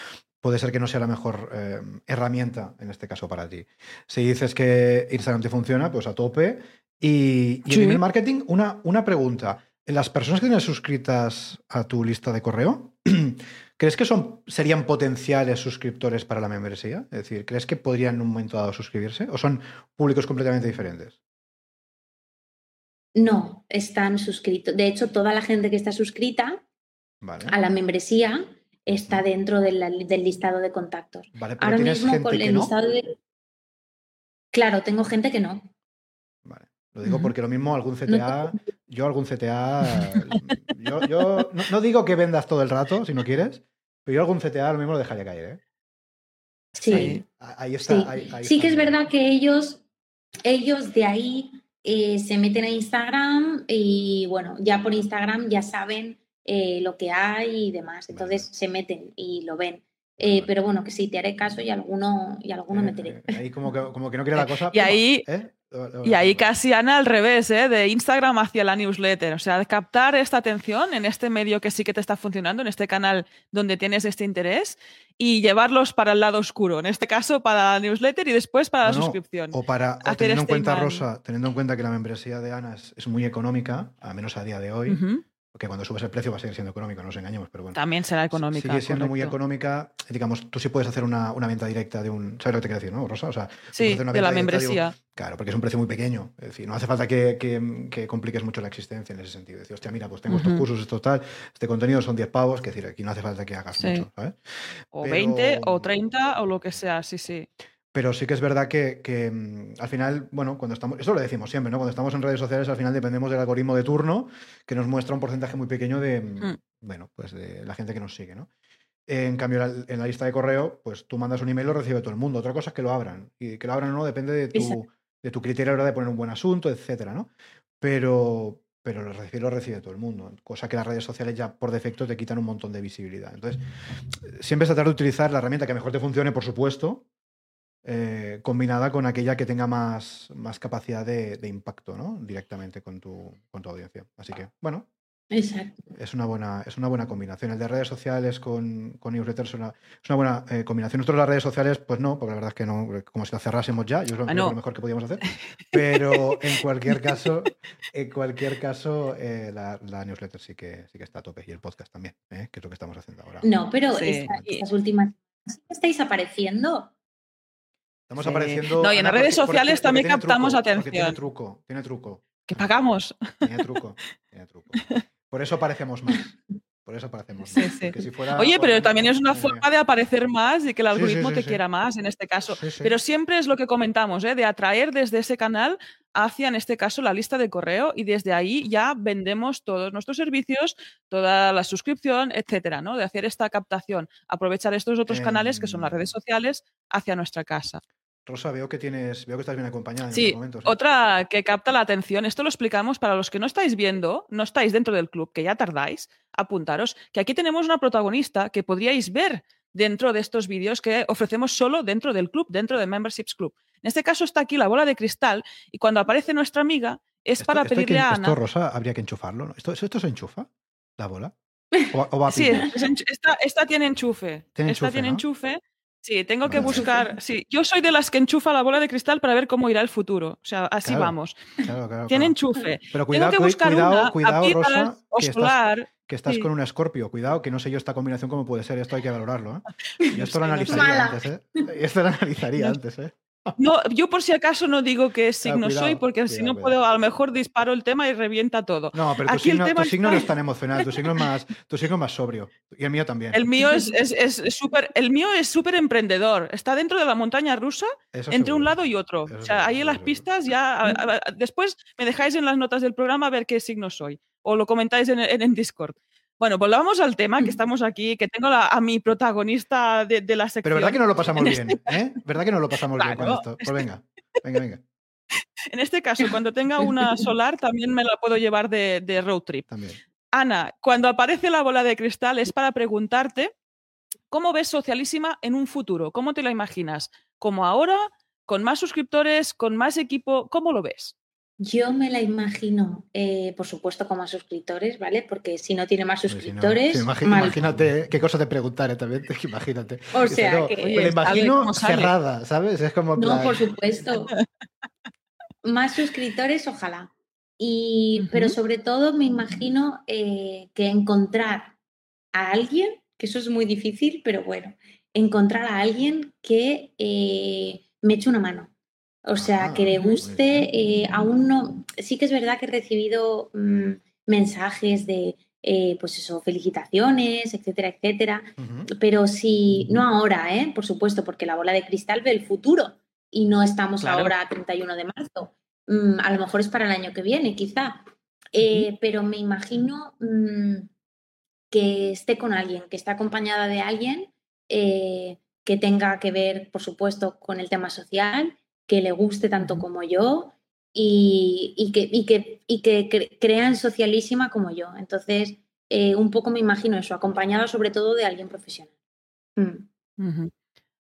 puede ser que no sea la mejor eh, herramienta en este caso para ti. Si dices que Instagram te funciona, pues a tope y, en email marketing, una, una pregunta. ¿Las personas que tienes suscritas a tu lista de correo, ¿crees que son, serían potenciales suscriptores para la membresía? Es decir, ¿crees que podrían en un momento dado suscribirse? ¿O son públicos completamente diferentes? No, están suscritos. De hecho, toda la gente que está suscrita Vale. a la membresía está dentro del, del listado de contactos. Vale, pero Ahora mismo gente con que el no. listado de... Claro, tengo gente que no. Lo digo porque lo mismo algún CTA, yo algún CTA, yo, yo no, no digo que vendas todo el rato si no quieres, pero yo algún CTA lo mismo lo dejaría caer, ¿eh? Sí. Ah, Ahí está. Sí, ahí- ahí sí está que es verdad que ellos, ellos de ahí eh, se meten a Instagram y bueno, ya por Instagram ya saben eh, lo que hay y demás. Entonces se meten y lo ven. Eh, pero bueno, que sí, te haré caso y alguno, y alguno Eh, meteré. eh, ahí como que, como que no quiere la cosa. Y ahí- ¿eh? Y ahí casi Ana al revés, ¿eh? de Instagram hacia la newsletter. O sea, captar esta atención en este medio que sí que te está funcionando, en este canal donde tienes este interés, y llevarlos para el lado oscuro. En este caso, para la newsletter y después para la No, suscripción. O para o teniendo en este cuenta, imán. Rosa, teniendo en cuenta que la membresía de Ana es, es muy económica, al menos a día de hoy. Porque cuando subes el precio va a seguir siendo económico, no nos engañemos, pero bueno. También será económica. Sigue siendo muy económica. Digamos, tú sí puedes hacer una, una venta directa de un. ¿Sabes lo que te quiero decir, no, Rosa? O sea, Sí, hacer una de la membresía. Claro, porque es un precio muy pequeño. Es decir, no hace falta que, que- que compliques mucho la existencia en ese sentido. Decir, hostia, mira, pues tengo estos cursos, esto tal, este contenido son 10 pavos, que decir, aquí no hace falta que hagas Sí. mucho, ¿sabes? O Pero- 20 o 30 o lo que sea, sí, sí. Pero sí que es verdad que, que, mm, al final, bueno, cuando estamos, esto lo decimos siempre, ¿no? Cuando estamos en redes sociales, al final dependemos del algoritmo de turno, que nos muestra un porcentaje muy pequeño de, mm, Mm. bueno, pues de la gente que nos sigue, ¿no? En cambio, en la lista de correo, pues tú mandas un email y lo recibe todo el mundo. Otra cosa es que lo abran. Y que lo abran o no depende de tu, de tu criterio a la hora de poner un buen asunto, etcétera, ¿no? Pero, pero lo recibe, lo recibe todo el mundo. Cosa que las redes sociales ya por defecto te quitan un montón de visibilidad. Entonces, siempre es tratar de utilizar la herramienta que mejor te funcione, por supuesto, eh, combinada con aquella que tenga más, más capacidad de, de impacto, ¿no? Directamente con tu, con tu audiencia. Así que, bueno, Exacto. es una buena, es una buena combinación. El de redes sociales con, con newsletters es una, es una buena eh, combinación. Nosotros las redes sociales, pues no, porque la verdad es que no, como si las cerrásemos ya, yo es lo, Ah, lo mejor que podíamos hacer. Pero en cualquier caso, en cualquier caso, eh, la, la newsletter sí que, sí que está a tope y el podcast también, ¿eh? que es lo que estamos haciendo ahora. No, pero Sí. esta- estas últimas ¿sí que estáis apareciendo. Estamos apareciendo. No, y en las redes sociales también captamos truco, porque Tiene atención. truco, tiene truco. Que pagamos. Tiene truco, tiene truco. Por eso parecemos más. Por eso parecemos Sí, más. sí. porque si fuera Oye, pero también es una eh, forma de aparecer más y que el algoritmo sí, te quiera más en este caso. Pero siempre es lo que comentamos, ¿eh? de atraer desde ese canal hacia, en este caso, la lista de correo y desde ahí ya vendemos todos nuestros servicios, toda la suscripción, etcétera, ¿no? De hacer esta captación, aprovechar estos otros canales que son las Em. redes sociales hacia nuestra casa. Rosa, veo que tienes, veo que estás bien acompañada en Sí, estos momentos. ¿eh? otra que capta la atención, esto lo explicamos para los que no estáis viendo, no estáis dentro del club, que ya tardáis, apuntaros, que aquí tenemos una protagonista que podríais ver dentro de estos vídeos que ofrecemos solo dentro del club, dentro de Memberships Club. En este caso está aquí la bola de cristal y cuando aparece nuestra amiga es Esto- para esto hay que- pedirle a Ana... Esto, Rosa, habría que enchufarlo. ¿no? ¿Esto, esto se enchufa? ¿La bola? ¿O, va- o va a Sí, esta, esta tiene enchufe. Tiene esta tiene ¿no? enchufe. Sí, tengo que buscar. Sí, yo soy de las que enchufa la bola de cristal para ver cómo irá el futuro. O sea, así Claro, vamos. Claro, claro, Tiene claro. enchufe. Pero cuidado, tengo que buscar cuidado, una cuidado, Rosa, o que estás, solar. que estás Sí. con un escorpio. Cuidado, que no sé yo esta combinación cómo puede ser. Esto hay que valorarlo. ¿eh? Yo esto lo analizaría antes, ¿eh? Esto lo analizaría antes, ¿eh? No, yo por si acaso no digo qué signo cuidado, soy, porque si no cuidado. puedo, a lo mejor disparo el tema y revienta todo. No, pero tu Aquí el signo, tema tu signo no es tan emocional, tu signo es más, tu signo es más sobrio. Y el mío también. El mío es, súper, el mío es súper emprendedor. Está dentro de la montaña rusa, Eso entre un lado y otro. Eso O sea, seguro, ahí en las seguro. pistas ya. a- a- a- después me dejáis en las notas del programa a ver qué signo soy. O lo comentáis en, en, en Discord. Bueno, volvamos al tema, que estamos aquí, que tengo la- a mi protagonista de, de la sección. Pero verdad que no lo pasamos En bien, ¿eh? ¿Verdad que no lo pasamos bien con esto? Pues venga, venga, venga, En este caso, cuando tenga una solar, también me la puedo llevar de, de road trip. también. Ana, cuando aparece la bola de cristal es para preguntarte cómo ves Socialísima en un futuro, cómo te la imaginas, como ahora, con más suscriptores, con más equipo, ¿cómo lo ves? Yo me la imagino, eh, por supuesto, con más suscriptores, ¿vale? Porque si no tiene más si no- suscriptores, si. Imagínate qué cosa te preguntaré también, imagínate. O sea que- me la imagino cerrada, ¿sabes? Es como No, plan- por supuesto. Más suscriptores, ojalá. Y, Pero sobre todo me imagino eh, que encontrar a alguien, que eso es muy difícil, pero bueno, encontrar a alguien que eh, me eche una mano. O sea, Ah, que le guste, eh, aún no. Sí que es verdad que he recibido mm, mensajes de, eh, pues eso, felicitaciones, etcétera, etcétera. Pero si, no ahora, ¿eh? por supuesto, porque la bola de cristal ve el futuro y no estamos Claro. ahora a 31 de marzo. Mm, a lo mejor es para el año que viene, quizá. Eh, Pero me imagino mm, que esté con alguien, que esté acompañada de alguien que tenga que ver, por supuesto, con el tema social, que le guste tanto como yo y, y que, y que, y que cre- crea en socialísima como yo. Entonces, eh, un poco me imagino eso, acompañada sobre todo de alguien profesional. Mm.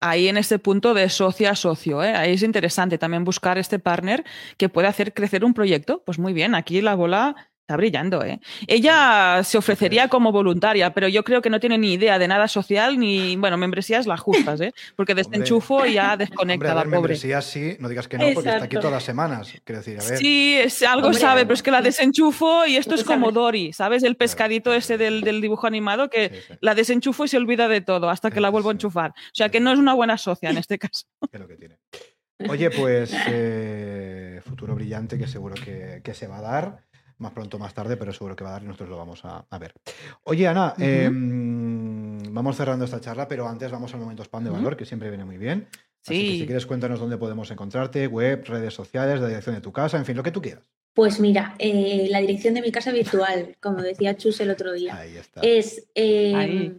Ahí en este punto de socio a socio, ¿eh? ahí es interesante también buscar este partner que pueda hacer crecer un proyecto. Pues muy bien, aquí la bola está brillando. ¿eh? Ella se ofrecería como voluntaria, pero yo creo que no tiene ni idea de nada social ni, bueno, membresías las justas, ¿eh? porque desenchufo y ya Hombre, desconecta a la ver, pobre. membresía sí, no digas que no, porque está aquí todas las semanas. Quiero decir, a ver. Sí, es, algo Hombre, sabe, pero es que la desenchufo y esto es como. Dory, ¿sabes? El pescadito ese del, del dibujo animado que Sí, sí, la desenchufo y se olvida de todo hasta que la vuelvo a enchufar. O sea que no es una buena socia en este caso. es lo que tiene. Oye, pues eh, futuro brillante que seguro que, que se va a dar. Más pronto o más tarde, pero seguro que va a dar y nosotros lo vamos a, a ver. Oye, Ana, eh, vamos cerrando esta charla, pero antes vamos al momento spam de valor, que siempre viene muy bien. Así que Sí. si quieres, cuéntanos dónde podemos encontrarte, web, redes sociales, la dirección de tu casa, en fin, lo que tú quieras. Pues mira, eh, la dirección de mi casa virtual, como decía Chus el otro día, Ahí está. es eh, Ahí.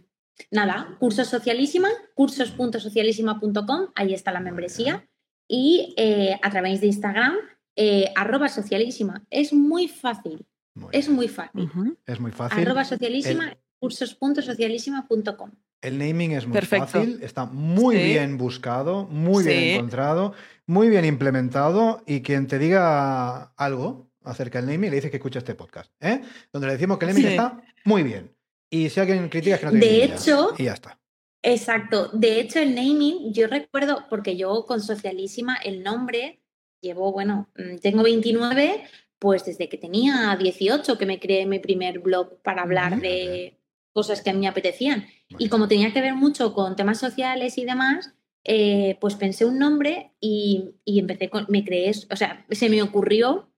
nada, cursos socialísima, cursos.socialísima.com, ahí está la membresía, y eh, a través de Instagram, eh, arroba socialísima. Es muy fácil, Muy es muy fácil. Es muy fácil. Arroba socialísima, cursos.socialísima.com. El naming es muy Perfecto. fácil, está muy Sí. bien buscado, muy Sí. bien encontrado, muy bien implementado y quien te diga algo acerca del naming le dice que escucha este podcast, ¿eh? Donde le decimos que el naming Sí. está muy bien. Y si alguien critica es que no tiene De hecho- Y ya está. Exacto. De hecho, el naming, yo recuerdo, porque yo con Socialísima, el nombre, llevo, bueno, mm, tengo 29, pues desde que tenía 18 que me creé mi primer blog para hablar Ujú. de cosas que a mí me apetecían. Muy Y como tenía que ver mucho con temas sociales y demás, eh, pues pensé un nombre y, y empecé con, me creé, o sea, se me ocurrió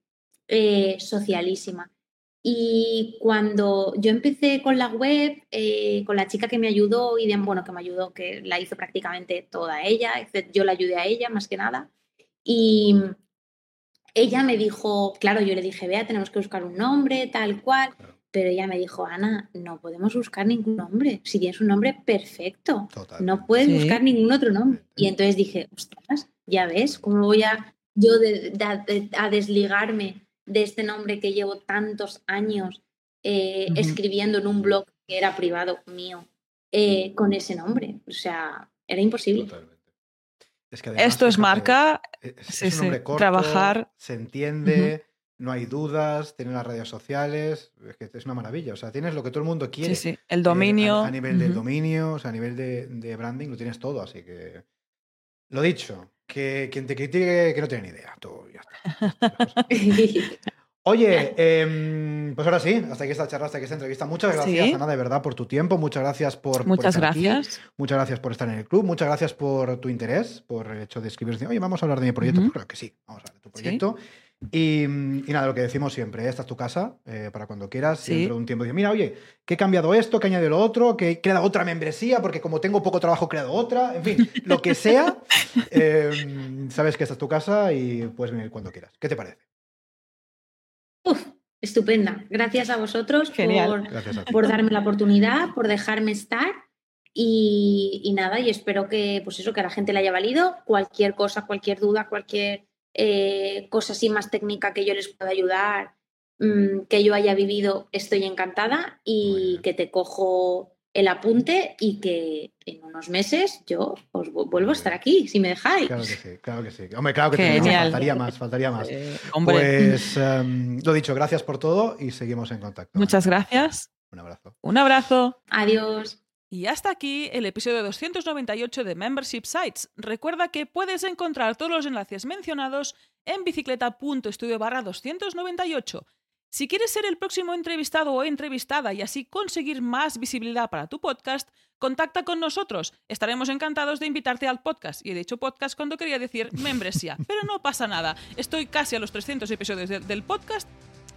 eh, Socialísima. Y cuando yo empecé con la web, eh, con la chica que me ayudó y de, bueno, que me ayudó, que la hizo prácticamente toda ella, yo la ayudé a ella más que nada. Y ella me dijo, claro, yo le dije, vea, tenemos que buscar un nombre, tal cual. Pero ella me dijo, Ana, no podemos buscar ningún nombre. Si tienes un nombre perfecto, Totalmente. no puedes Sí. buscar ningún otro nombre. Y entonces dije, ostras, ya ves, ¿cómo voy a yo de- de- de- a desligarme de este nombre que llevo tantos años eh, escribiendo en un blog que era privado mío eh, con ese nombre? O sea, era imposible. Totalmente. Es que además, Esto es marca, Es, es un sí, nombre corto, trabajar. se entiende, no hay dudas, tiene las redes sociales, es que es una maravilla. O sea, tienes lo que todo el mundo quiere. sí, sí, el Eh, dominio. A, a nivel del ujú. dominio, o sea, a nivel de, de branding, lo tienes todo, así que. Lo dicho, que quien te critique que no tiene ni idea. Tú, ya está. Oye, em, pues ahora sí, hasta aquí esta charla, hasta aquí esta entrevista. Muchas gracias, Sí. Ana, de verdad, por tu tiempo. Muchas gracias por. por Muchas estar aquí. gracias. Muchas gracias por estar en el club. Muchas gracias por tu interés, por el hecho de escribir. Oye, vamos a hablar de mi proyecto. Pues claro que sí, vamos a hablar de tu Sí. proyecto. Y, y nada, lo que decimos siempre, ¿eh? esta es tu casa eh, para cuando quieras. Sí. dentro de un tiempo dices, mira, oye, que he cambiado esto, que he añadido lo otro, que he creado otra membresía, porque como tengo poco trabajo, he creado otra. En fin, lo que sea, eh, sabes que esta es tu casa y puedes venir cuando quieras. ¿Qué te parece? Uf, estupenda. Gracias a vosotros por, Gracias a ti. por darme la oportunidad, por dejarme estar. Y, y nada, y espero que, pues eso, que a la gente le haya valido. Cualquier cosa, cualquier duda, cualquier eh, cosa así más técnica que yo les pueda ayudar, mm, que yo haya vivido, estoy encantada y que te cojo el apunte y que en unos meses yo os vu- vuelvo a estar aquí, si me dejáis. Claro que sí, claro que sí. Hombre, claro que sí. no, Genial. faltaría más, faltaría más. Eh, hombre, Pues em, lo dicho, gracias por todo y seguimos en contacto. muchas gracias. Un abrazo. Un abrazo. Adiós. Y hasta aquí el episodio 298 de Membership Sites. Recuerda que puedes encontrar todos los enlaces mencionados en bicicleta.studio barra 298. Si quieres ser el próximo entrevistado o entrevistada y así conseguir más visibilidad para tu podcast, contacta con nosotros. Estaremos encantados de invitarte al podcast. Y he dicho podcast cuando quería decir membresía, pero no pasa nada. Estoy casi a los 300 episodios de- del podcast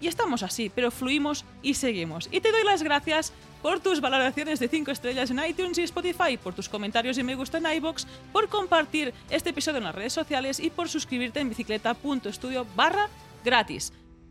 y estamos así, pero fluimos y seguimos. Y te doy las gracias por tus valoraciones de 5 estrellas en iTunes y Spotify, por tus comentarios y me gusta en iBox, por compartir este episodio en las redes sociales y por suscribirte en bicicleta.studio barra gratis.